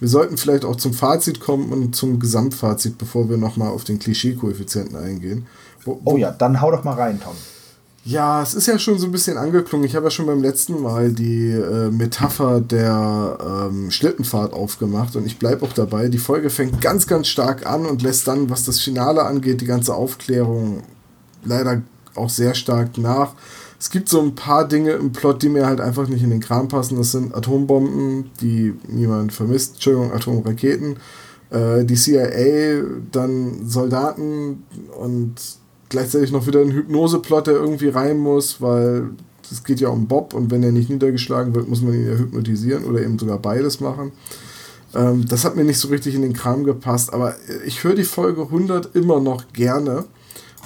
Wir sollten vielleicht auch zum Fazit kommen und zum Gesamtfazit, bevor wir nochmal auf den Klischee-Koeffizienten eingehen. Wo, Oh ja, dann hau doch mal rein, Tom. Ja, es ist ja schon so ein bisschen angeklungen. Ich habe ja schon beim letzten Mal die äh, Metapher der ähm, Schlittenfahrt aufgemacht und ich bleibe auch dabei. Die Folge fängt ganz, ganz stark an und lässt dann, was das Finale angeht, die ganze Aufklärung leider auch sehr stark nach. Es gibt so ein paar Dinge im Plot, die mir halt einfach nicht in den Kram passen. Das sind Atombomben, die niemand vermisst, Entschuldigung, Atomraketen, äh, die CIA, dann Soldaten und gleichzeitig noch wieder ein Hypnoseplot, der irgendwie rein muss, weil es geht ja um Bob und wenn er nicht niedergeschlagen wird, muss man ihn ja hypnotisieren oder eben sogar beides machen. Ähm, das hat mir nicht so richtig in den Kram gepasst, aber ich höre die Folge 100 immer noch gerne.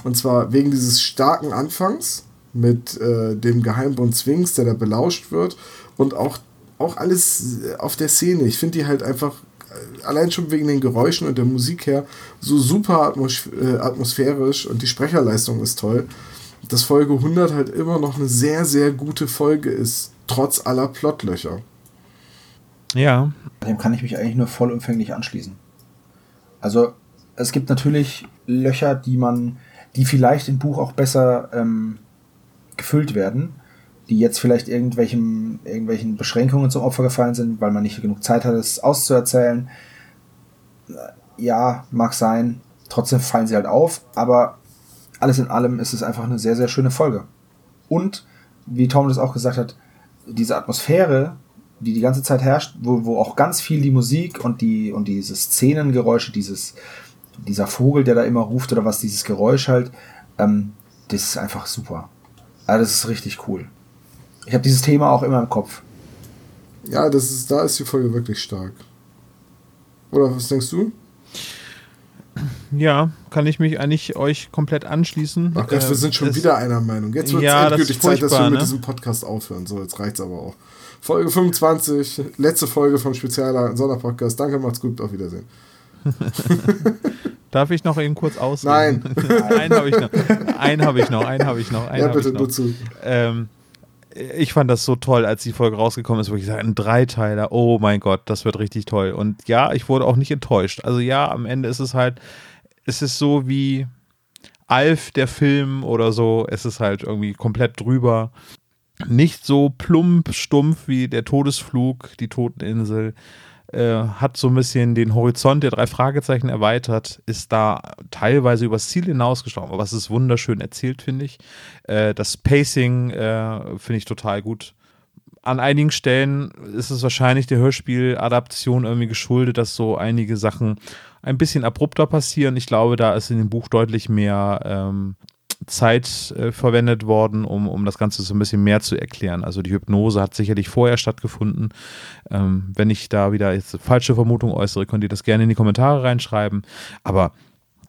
Und zwar wegen dieses starken Anfangs mit äh, dem Geheimbund Sphinx, der da belauscht wird und auch auch alles auf der Szene. Ich finde die halt einfach äh, allein schon wegen den Geräuschen und der Musik her so super atmos äh, atmosphärisch und die Sprecherleistung ist toll, dass Folge 100 halt immer noch eine sehr, sehr gute Folge ist, trotz aller Plotlöcher. Ja. Dem kann ich mich eigentlich nur vollumfänglich anschließen. Also, es gibt natürlich Löcher, die man, die vielleicht im Buch auch besser ähm, gefüllt werden, die jetzt vielleicht irgendwelchen, irgendwelchen Beschränkungen zum Opfer gefallen sind, weil man nicht genug Zeit hat, es auszuerzählen. Ja, mag sein. Trotzdem fallen sie halt auf, aber alles in allem ist es einfach eine sehr, sehr schöne Folge. Und, wie Tom das auch gesagt hat, diese Atmosphäre, die die ganze Zeit herrscht, wo, wo auch ganz viel die Musik und die und diese Szenengeräusche, dieses dieser Vogel, der da immer ruft oder was, dieses Geräusch halt, ähm, das ist einfach super. Also das ist richtig cool. Ich habe dieses Thema auch immer im Kopf. Ja, das ist, da ist die Folge wirklich stark. Oder was denkst du? Ja, kann ich mich eigentlich euch komplett anschließen. Ach Gott, äh, wir sind schon wieder einer Meinung. Jetzt wird es ja, endgültig das Zeit, dass wir mit ne? diesem Podcast aufhören. So, jetzt reicht's aber auch. Folge 25, letzte Folge vom Spezialer Sonderpodcast. Danke, macht's gut, auf Wiedersehen. (laughs) Darf ich noch eben kurz ausreden? Nein. (laughs) einen habe ich noch. Einen habe ich noch. Einen habe ich noch. Einen ja, bitte, ich noch. nur zu. Ähm, ich fand das so toll, als die Folge rausgekommen ist, wo ich sage, ein Dreiteiler, oh mein Gott, das wird richtig toll. Und ja, ich wurde auch nicht enttäuscht. Also ja, am Ende ist es halt, es ist so wie Alf, der Film oder so, es ist halt irgendwie komplett drüber. Nicht so plump, stumpf wie der Todesflug, die Toteninsel äh, hat so ein bisschen den Horizont der drei Fragezeichen erweitert, ist da teilweise übers Ziel hinausgestorben, aber es ist wunderschön erzählt, finde ich. Äh, das Pacing äh, finde ich total gut. An einigen Stellen ist es wahrscheinlich der Hörspieladaption irgendwie geschuldet, dass so einige Sachen ein bisschen abrupter passieren. Ich glaube, da ist in dem Buch deutlich mehr ähm, Zeit äh, verwendet worden, um, um das Ganze so ein bisschen mehr zu erklären. Also die Hypnose hat sicherlich vorher stattgefunden. Ähm, wenn ich da wieder jetzt falsche Vermutung äußere, könnt ihr das gerne in die Kommentare reinschreiben. Aber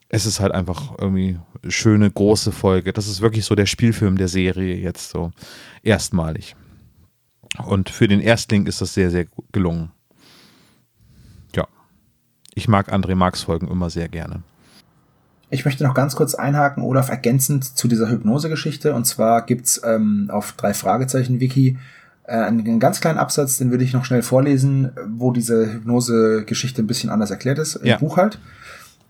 es ist halt einfach irgendwie eine schöne, große Folge. Das ist wirklich so der Spielfilm der Serie jetzt so erstmalig. Und für den Erstling ist das sehr, sehr gelungen. Ja. Ich mag André Marx Folgen immer sehr gerne. Ich möchte noch ganz kurz einhaken, Olaf, ergänzend zu dieser Hypnose-Geschichte. Und zwar gibt's ähm, auf drei Fragezeichen-Wiki äh, einen ganz kleinen Absatz, den würde ich noch schnell vorlesen, wo diese Hypnose-Geschichte ein bisschen anders erklärt ist, im Ja. Buch halt.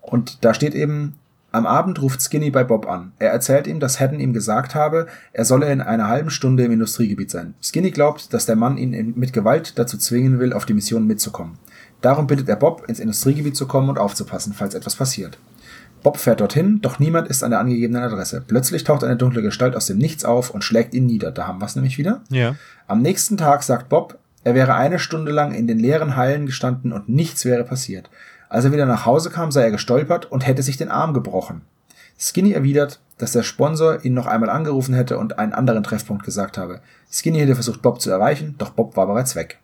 Und da steht eben, am Abend ruft Skinny bei Bob an. Er erzählt ihm, dass Haddon ihm gesagt habe, er solle in einer halben Stunde im Industriegebiet sein. Skinny glaubt, dass der Mann ihn mit Gewalt dazu zwingen will, auf die Mission mitzukommen. Darum bittet er Bob, ins Industriegebiet zu kommen und aufzupassen, falls etwas passiert. Bob fährt dorthin, doch niemand ist an der angegebenen Adresse. Plötzlich taucht eine dunkle Gestalt aus dem Nichts auf und schlägt ihn nieder. Da haben wir es nämlich wieder. Ja. Am nächsten Tag sagt Bob, er wäre eine Stunde lang in den leeren Hallen gestanden und nichts wäre passiert. Als er wieder nach Hause kam, sei er gestolpert und hätte sich den Arm gebrochen. Skinny erwidert, dass der Sponsor ihn noch einmal angerufen hätte und einen anderen Treffpunkt gesagt habe. Skinny hätte versucht, Bob zu erreichen, doch Bob war bereits weg.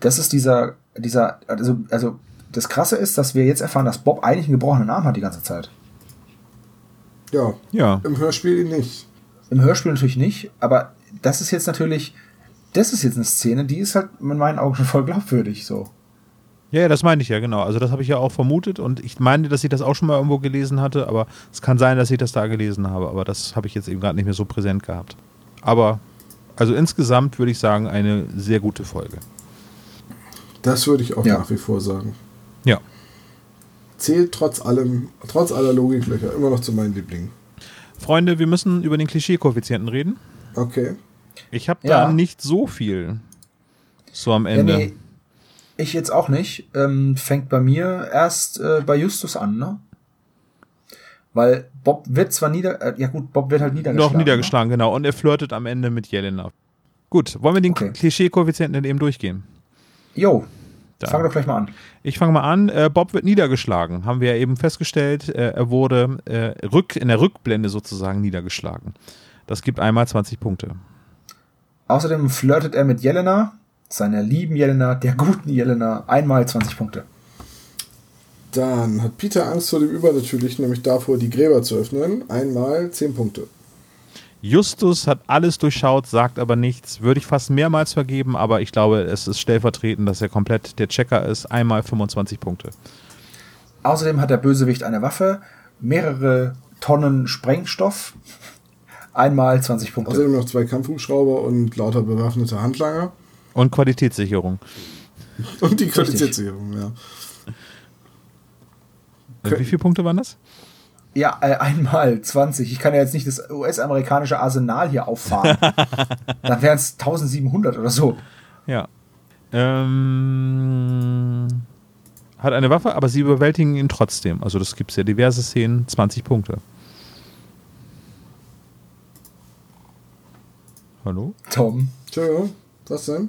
Das ist dieser, dieser, also, also das Krasse ist, dass wir jetzt erfahren, dass Bob eigentlich einen gebrochenen Arm hat die ganze Zeit. Ja, Ja. im Hörspiel nicht. Im Hörspiel natürlich nicht, aber das ist jetzt natürlich, das ist jetzt eine Szene, die ist halt in meinen Augen schon voll glaubwürdig, so. Ja, ja, das meine ich ja, genau. Also das habe ich ja auch vermutet und ich meine, dass ich das auch schon mal irgendwo gelesen hatte, aber es kann sein, dass ich das da gelesen habe, aber das habe ich jetzt eben gerade nicht mehr so präsent gehabt. Aber, also insgesamt würde ich sagen, eine sehr gute Folge. Das würde ich auch Ja. nach wie vor sagen. Ja. Zählt trotz allem, trotz aller Logiklöcher immer noch zu meinen Lieblingen. Freunde, wir müssen über den Klischee-Koeffizienten reden. Okay. Ich habe Ja. da nicht so viel so am Ende. Ja, nee, ich jetzt auch nicht. Ähm, fängt bei mir erst äh, bei Justus an, ne? Weil Bob wird zwar nieder, äh, ja gut, Bob wird halt niedergeschlagen. Doch, niedergeschlagen, genau. Und er flirtet am Ende mit Jelena. Gut, wollen wir den Okay. Klischee-Koeffizienten denn eben durchgehen? Ne? Jo, Da. fang doch gleich mal an. Ich fange mal an. Äh, Bob wird niedergeschlagen, haben wir ja eben festgestellt. Äh, er wurde äh, rück, in der Rückblende sozusagen niedergeschlagen. Das gibt einmal 20 Punkte. Außerdem flirtet er mit Jelena, seiner lieben Jelena, der guten Jelena, einmal 20 Punkte. Dann hat Peter Angst vor dem Übernatürlichen, nämlich davor, die Gräber zu öffnen. Einmal 10 Punkte. Justus hat alles durchschaut, sagt aber nichts. Würde ich fast mehrmals vergeben, aber ich glaube, es ist stellvertretend, dass er komplett der Checker ist. Einmal 25 Punkte. Außerdem hat der Bösewicht eine Waffe, mehrere Tonnen Sprengstoff, einmal 20 Punkte. Außerdem noch zwei Kampfhubschrauber und lauter bewaffnete Handlanger. Und Qualitätssicherung. Und die Qualitätssicherung, ja. Äh, Wie viele Punkte waren das? Ja, äh, einmal 20. Ich kann ja jetzt nicht das US-amerikanische Arsenal hier auffahren. (laughs) Dann wären es 1700 oder so. Ja. Ähm, hat eine Waffe, aber sie überwältigen ihn trotzdem. Also das gibt es ja diverse Szenen, 20 Punkte. Hallo? Tom. Entschuldigung, was denn?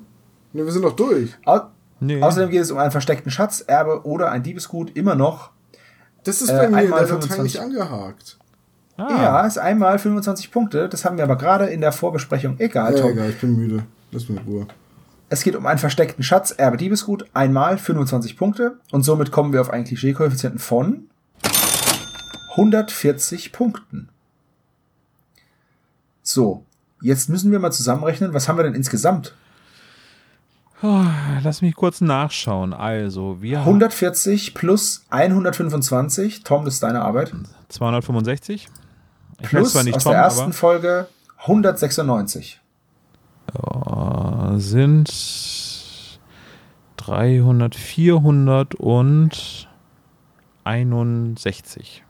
Ne, wir sind doch durch. Au Nee. Außerdem geht es um einen versteckten Schatz, Erbe oder ein Diebesgut. Immer noch. Das ist Äh, bei mir in einmal der Datei 25. nicht angehakt. ah, Ja, ist einmal 25 Punkte. Das haben wir aber gerade in der Vorbesprechung. Egal, Ja, Tom. egal, ich bin müde. Lass mich in Ruhe. Es geht um einen versteckten Schatz, Erbe Diebesgut, einmal 25 Punkte. Und somit kommen wir auf einen Klischee-Koeffizienten von 140 Punkten. So, jetzt müssen wir mal zusammenrechnen, was haben wir denn insgesamt? Oh, lass mich kurz nachschauen. Also, wir haben 140 plus 125. Tom, das ist deine Arbeit. 265. Ich Plus zwar nicht aus Tom, der ersten Folge 196. äh, sind 300, 400 und 61.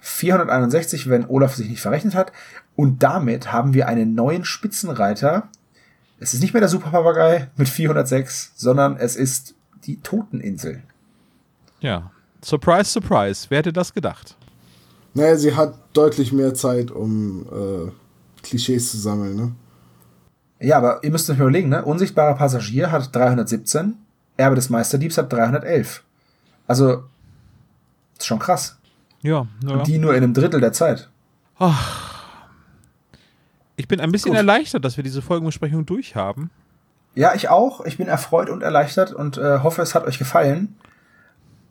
461, wenn Olaf sich nicht verrechnet hat. Und damit haben wir einen neuen Spitzenreiter. Es ist nicht mehr der Superpapagei mit 406, sondern es ist die Toteninsel. Ja. Surprise, surprise. Wer hätte das gedacht? Naja, sie hat deutlich mehr Zeit, um äh, Klischees zu sammeln, ne? Ja, aber ihr müsst euch überlegen, ne? Unsichtbarer Passagier hat 317, Erbe des Meisterdiebs hat 311. Also, ist schon krass. Ja, ja. Und die nur in einem Drittel der Zeit. Ich bin ein bisschen Gut. erleichtert, dass wir diese Folgenbesprechung durchhaben. Ja, ich auch. Ich bin erfreut und erleichtert und äh, hoffe, es hat euch gefallen.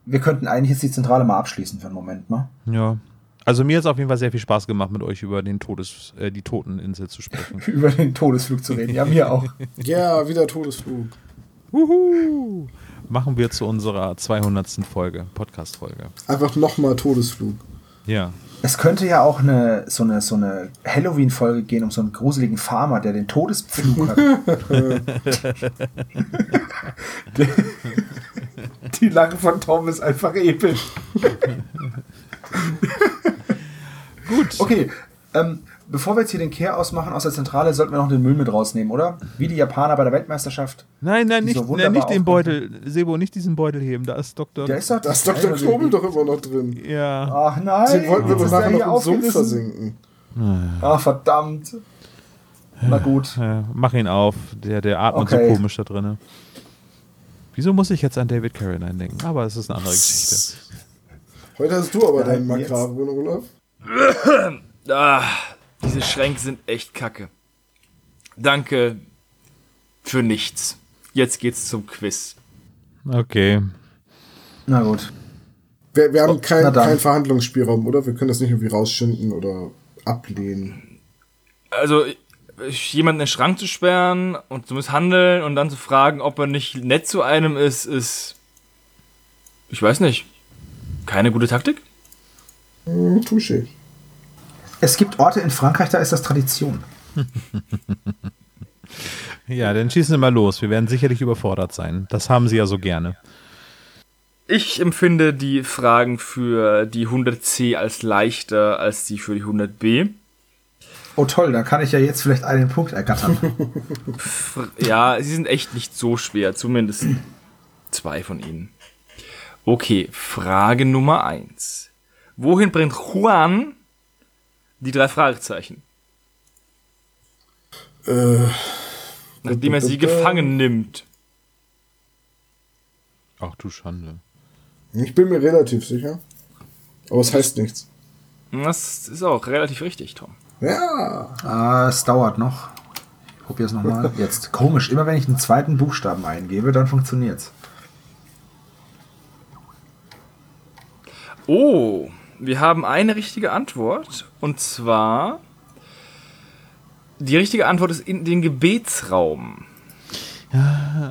Wir könnten eigentlich jetzt die Zentrale mal abschließen für einen Moment, ne? Ja. Also mir hat es auf jeden Fall sehr viel Spaß gemacht, mit euch über den Todes, äh, die Toteninsel zu sprechen. (laughs) Über den Todesflug zu reden. Ja, mir auch. (laughs) Ja, wieder Todesflug. Wuhu! Machen wir zu unserer 200. Folge, Podcast-Folge. Einfach nochmal Todesflug. Ja. Es könnte ja auch eine, so eine, so eine Halloween-Folge gehen um so einen gruseligen Farmer, der den Todespflug hat. die, (laughs) die Lache von Tom ist einfach episch. Gut. Okay, ähm, bevor wir jetzt hier den Kehr ausmachen aus der Zentrale, sollten wir noch den Müll mit rausnehmen, oder? Wie die Japaner bei der Weltmeisterschaft. Nein, nein, nicht, so nein, nicht den. Beutel. Sebo, nicht diesen Beutel heben. Da ist Dr. Der ist doch Da ist Dr. Knobel doch immer noch drin. ja. Ach nein, Den wollten wir doch nachher noch im Sumpf versinken. Ach, verdammt. Na gut. Mach ihn auf. Der, der atmet Okay. so komisch da drin. Wieso muss ich jetzt an David Carradine denken? Aber es ist eine andere Geschichte. Heute hast du aber Ja, deinen makabren, Olaf. Ah, diese Schränke sind echt kacke. Danke für nichts. Jetzt geht's zum Quiz. Okay. Na gut. Wir, wir haben Oh, keinen kein Verhandlungsspielraum, oder? Wir können das nicht irgendwie rausschinden oder ablehnen. Also, jemanden in den Schrank zu sperren und zu misshandeln und dann zu fragen, ob er nicht nett zu einem ist, ist. Ich weiß nicht. Keine gute Taktik? Hm, Touché. Es gibt Orte in Frankreich, da ist das Tradition. (laughs) Ja, dann schießen wir mal los. Wir werden sicherlich überfordert sein. Das haben sie ja so gerne. Ich empfinde die Fragen für die 100c als leichter als die für die 100b. Oh toll, dann kann ich ja jetzt vielleicht einen Punkt ergattern. (laughs) Ja, sie sind echt nicht so schwer, zumindest zwei von ihnen. Okay, Frage Nummer eins. Wohin bringt Juan die drei Fragezeichen, Äh, nachdem er sie gefangen nimmt? Ach du Schande. ich bin mir relativ sicher. Aber es heißt nichts. Das ist auch relativ richtig, Tom. Ja. ah, es dauert noch. Ich probiere es nochmal. (laughs) Jetzt. Komisch, immer wenn ich einen zweiten Buchstaben eingebe, dann funktioniert's. Oh, wir haben eine richtige Antwort. Und zwar Die richtige Antwort ist in den Gebetsraum.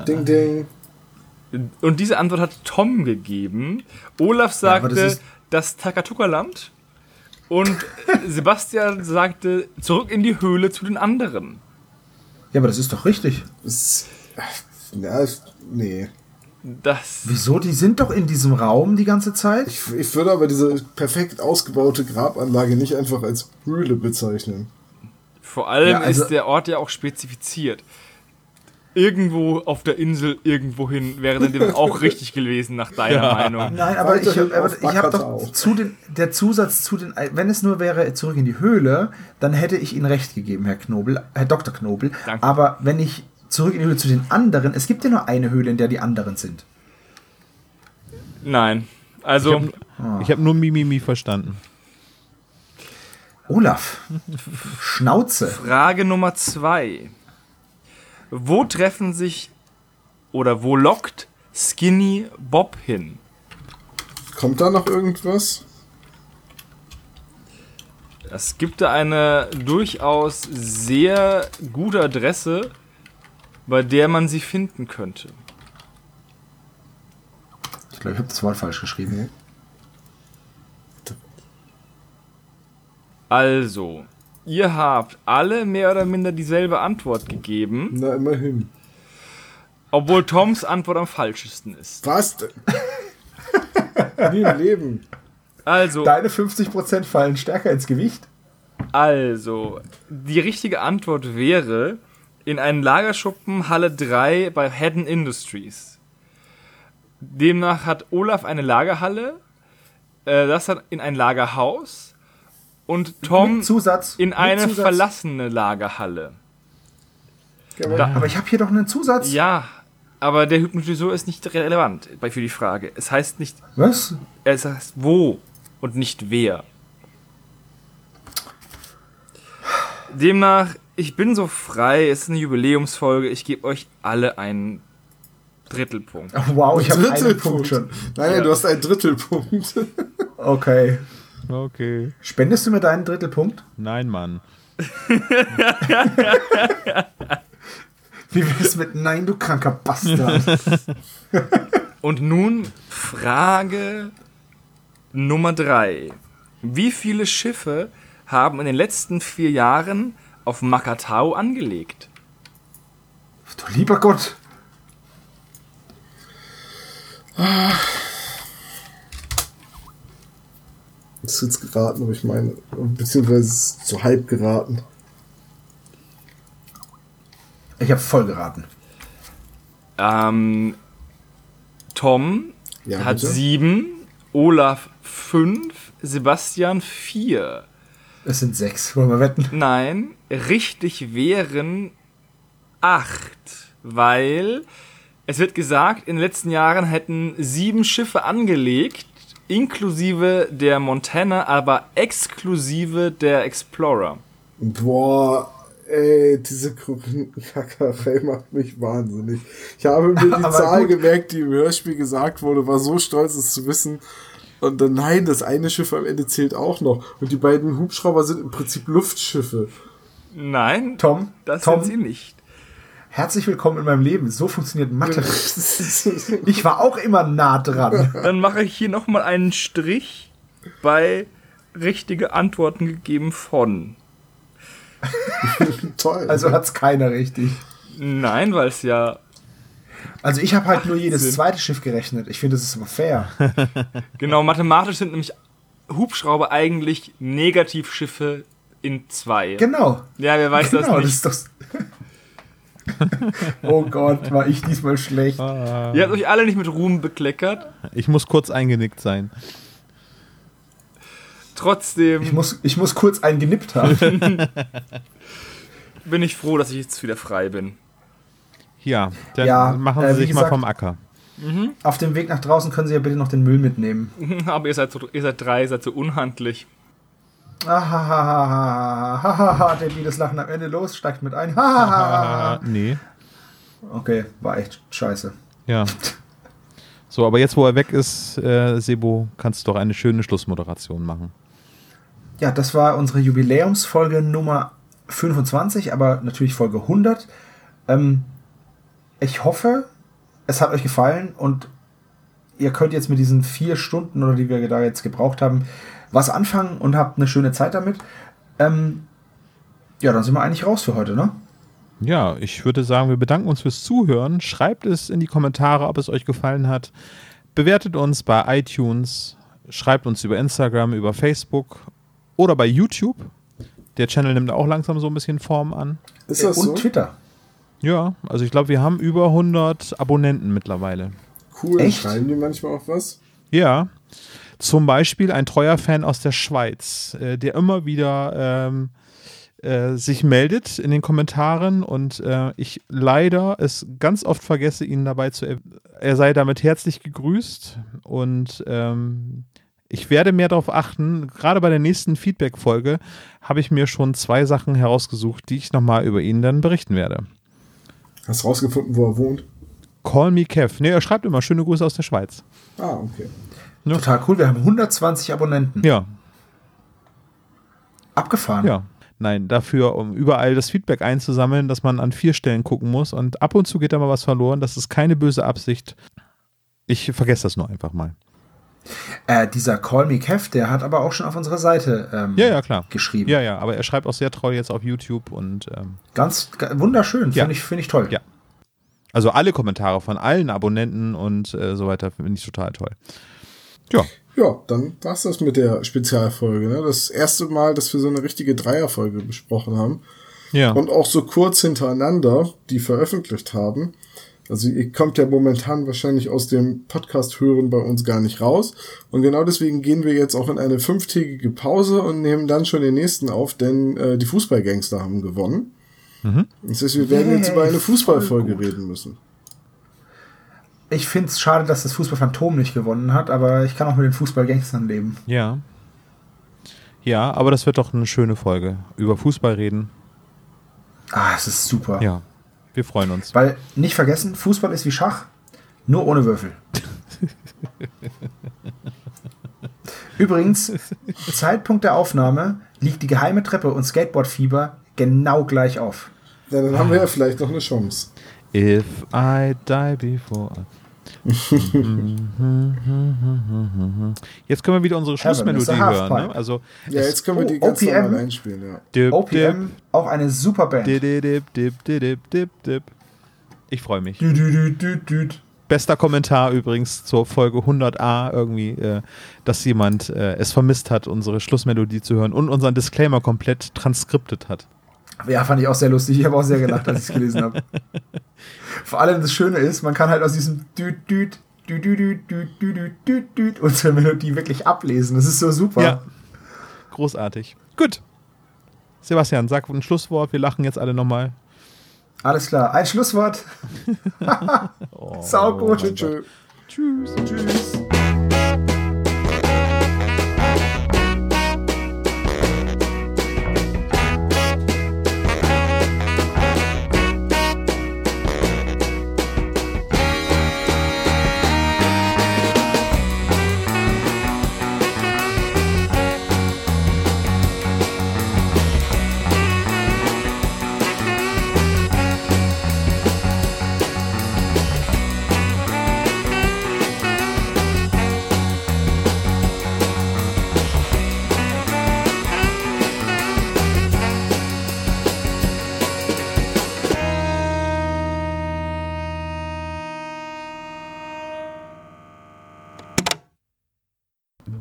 Ding, ding. Und diese Antwort hat Tom gegeben. Olaf das sagte ist- das Takatuka-Land. Und (laughs) Sebastian sagte zurück in die Höhle zu den anderen. Ja, aber das ist doch richtig. Das, ja, ich- nee. Das. Wieso? Die sind doch in diesem Raum die ganze Zeit. Ich, ich würde aber diese perfekt ausgebaute Grabanlage nicht einfach als Höhle bezeichnen. Vor allem Ja, also- ist der Ort ja auch spezifiziert. Irgendwo auf der Insel, irgendwohin wäre dann dem (laughs) auch richtig gewesen, nach deiner Meinung. Nein, aber ich, ich habe doch zu den, der Zusatz zu den, wenn es nur wäre zurück in die Höhle, dann hätte ich Ihnen recht gegeben, Herr Knobel, Herr Dr. Knobel. Danke. Aber wenn ich zurück in die Höhle zu den anderen, es gibt ja nur eine Höhle, in der die anderen sind. Nein. Also, Ich habe nur Mimimi verstanden. Olaf, Schnauze. Frage Nummer zwei. Wo treffen sich oder wo lockt Skinny Bob hin? Kommt da noch irgendwas? Es gibt da eine durchaus sehr gute Adresse, bei der man sie finden könnte. Ich glaube, ich habe das Wort falsch geschrieben. Also, ihr habt alle mehr oder minder dieselbe Antwort gegeben, Na, immerhin. obwohl Toms Antwort am falschesten ist. Was? (laughs) Nie im Leben. Also, Deine 50% fallen stärker ins Gewicht. also, die richtige Antwort wäre in einen Lagerschuppen Halle 3 bei Hedden Industries. Demnach hat Olaf eine Lagerhalle, äh, das hat in ein Lagerhaus und Tom Zusatz. in eine Zusatz. verlassene Lagerhalle. Ja, aber Da- Aber ich habe hier doch einen Zusatz. Ja, aber der Hypnotiseur ist nicht relevant für die Frage. Es heißt nicht, Was? es heißt wo und nicht wer. Demnach, ich bin so frei, es ist eine Jubiläumsfolge, ich gebe euch alle einen Drittelpunkt. Oh, (laughs) wow, ich habe einen Drittelpunkt. Punkt schon. Nein, nein, Ja. du hast einen Drittelpunkt. (laughs) Okay. Okay. Spendest du mir deinen Drittelpunkt? Nein, Mann. (laughs) Wie wär's mit Nein, du kranker Bastard? Und nun Frage Nummer drei. Wie viele Schiffe haben in den letzten vier Jahren auf Makatao angelegt? du lieber Gott. Das ist jetzt geraten, aber ich meine, beziehungsweise es ist so halb geraten. Ich habe voll geraten. Ähm, Tom Ja, hat bitte? sieben, Olaf fünf, Sebastian vier. Es sind sechs. Wollen wir wetten? Nein, richtig wären acht, weil es wird gesagt, in den letzten Jahren hätten sieben Schiffe angelegt, inklusive der Montana, aber exklusive der Explorer. Boah, ey, diese Kackerei macht mich wahnsinnig. Ich habe mir die (laughs) Zahl gut. gemerkt, die im Hörspiel gesagt wurde, war so stolz, es zu wissen. Und dann, nein, das eine Schiff am Ende zählt auch noch. Und die beiden Hubschrauber sind im Prinzip Luftschiffe. Nein, Tom, das Tom, sind sie nicht. herzlich willkommen in meinem Leben. So funktioniert Mathe. (laughs) Ich war auch immer nah dran. Dann mache ich hier nochmal einen Strich bei richtige Antworten gegeben von. Toll. Also hat's keiner richtig. Nein, weil es ja Also ich habe halt nur jedes Sinn. zweite Schiff gerechnet. Ich finde, das ist aber fair. (laughs) Genau, mathematisch sind nämlich Hubschrauber eigentlich Negativschiffe in zwei. Genau. Ja, wer weiß genau, das das nicht. ist doch. (laughs) oh Gott, war ich diesmal schlecht. Ihr habt euch alle nicht mit Ruhm bekleckert. Ich muss kurz eingenickt sein. Trotzdem Ich muss, ich muss kurz einen genippt haben. (laughs) bin ich froh, dass ich jetzt wieder frei bin. Ja, dann Ja, machen äh, Sie wie sich mal gesagt- vom Acker. Auf dem Weg nach draußen können Sie ja bitte noch den Müll mitnehmen. (laughs) Aber ihr seid, so, ihr seid drei, ihr seid so unhandlich. Ahahaha, (laughs) der das Lachen am Ende los, steigt mit ein. Hahaha. (laughs) nee. Okay, war echt scheiße. Ja. So, aber jetzt, wo er weg ist, äh, Sebo, kannst du doch eine schöne Schlussmoderation machen. Ja, das war unsere Jubiläumsfolge Nummer 25, aber natürlich Folge 100. Ähm, ich hoffe, es hat euch gefallen und ihr könnt jetzt mit diesen vier Stunden oder die wir da jetzt gebraucht haben, was anfangen und habt eine schöne Zeit damit. Ähm, ja, dann sind wir eigentlich raus für heute, ne? Ja, ich würde sagen, wir bedanken uns fürs Zuhören. Schreibt es in die Kommentare, ob es euch gefallen hat. Bewertet uns bei iTunes, schreibt uns über Instagram, über Facebook oder bei YouTube. Der Channel nimmt auch langsam so ein bisschen Form an. Ist das und so? Twitter. Ja, also ich glaube, wir haben über 100 Abonnenten mittlerweile. Cool. Echt? Schreiben die manchmal auch was? Ja, zum Beispiel ein treuer Fan aus der Schweiz, äh, der immer wieder ähm, äh, sich meldet in den Kommentaren und äh, ich leider es ganz oft vergesse, ihn dabei zu. Er, er sei damit herzlich gegrüßt und ähm, ich werde mehr darauf achten. Gerade bei der nächsten Feedback-Folge habe ich mir schon zwei Sachen herausgesucht, die ich nochmal über ihn dann berichten werde. Hast du rausgefunden, wo er wohnt? Call me Kev. Ne, er schreibt immer schöne Grüße aus der Schweiz. Ah, okay. Total cool. Wir haben 120 Abonnenten. Ja, Abgefahren. Ja. Nein, dafür, um überall das Feedback einzusammeln, dass man an vier Stellen gucken muss und ab und zu geht da mal was verloren. Das ist keine böse Absicht. Ich vergesse das nur einfach mal. Äh, dieser Call Me Kev, der hat aber auch schon auf unserer Seite ähm, Ja, ja, klar. geschrieben. Ja, ja, aber er schreibt auch sehr treu jetzt auf YouTube und ähm, Ganz ga- wunderschön. Ja. Finde ich, find ich toll. Ja. also alle Kommentare von allen Abonnenten und äh, so weiter finde ich total toll. Ja, Ja, dann war's das mit der Spezialfolge. Ne? Das erste Mal, dass wir so eine richtige Dreierfolge besprochen haben. ja. Und auch so kurz hintereinander die veröffentlicht haben. Also ihr kommt ja momentan wahrscheinlich aus dem Podcast hören bei uns gar nicht raus. Und genau deswegen gehen wir jetzt auch in eine fünftägige Pause und nehmen dann schon den nächsten auf, denn äh, die Fußballgangster haben gewonnen. Das heißt, wir werden jetzt über eine (laughs) Fußballfolge reden müssen. Ich finde es schade, dass das Fußballphantom nicht gewonnen hat, aber ich kann auch mit den Fußballgangstern leben. ja. Ja, aber das wird doch eine schöne Folge. Über Fußball reden. Ah, es ist super. Ja, wir freuen uns. Weil, nicht vergessen, Fußball ist wie Schach, nur ohne Würfel. (laughs) Übrigens, Zeitpunkt der Aufnahme liegt die geheime Treppe und Skateboardfieber genau gleich auf. Ja, dann haben wir ja vielleicht noch eine Chance. If I die before. Jetzt können wir wieder unsere Schlussmelodie hören. Ne? Also Ja, jetzt können wir die ganz OPM? normal einspielen, ja. dip, OPM, auch eine super Band. dip, dip, dip, dip, dip, dip, dip. Ich freue mich. Dü, dü, dü, dü, dü. Bester Kommentar übrigens zur Folge 100a irgendwie, äh, dass jemand äh, es vermisst hat, unsere Schlussmelodie zu hören und unseren Disclaimer komplett transkriptet hat. Ja, fand ich auch sehr lustig. Ich habe auch sehr gelacht, als ich es gelesen habe. (laughs) Vor allem das Schöne ist, man kann halt aus diesem Düt, Düt, Düt, Düt, Düt, Düt, Düt, Düt, Düt, unsere Melodie wirklich ablesen. Das ist so super. Ja. Großartig. Gut. Sebastian, sag ein Schlusswort. Wir lachen jetzt alle nochmal. Alles klar. Ein Schlusswort. (laughs) Sau gut. Tschö, tschö. Tschüss. Tschüss.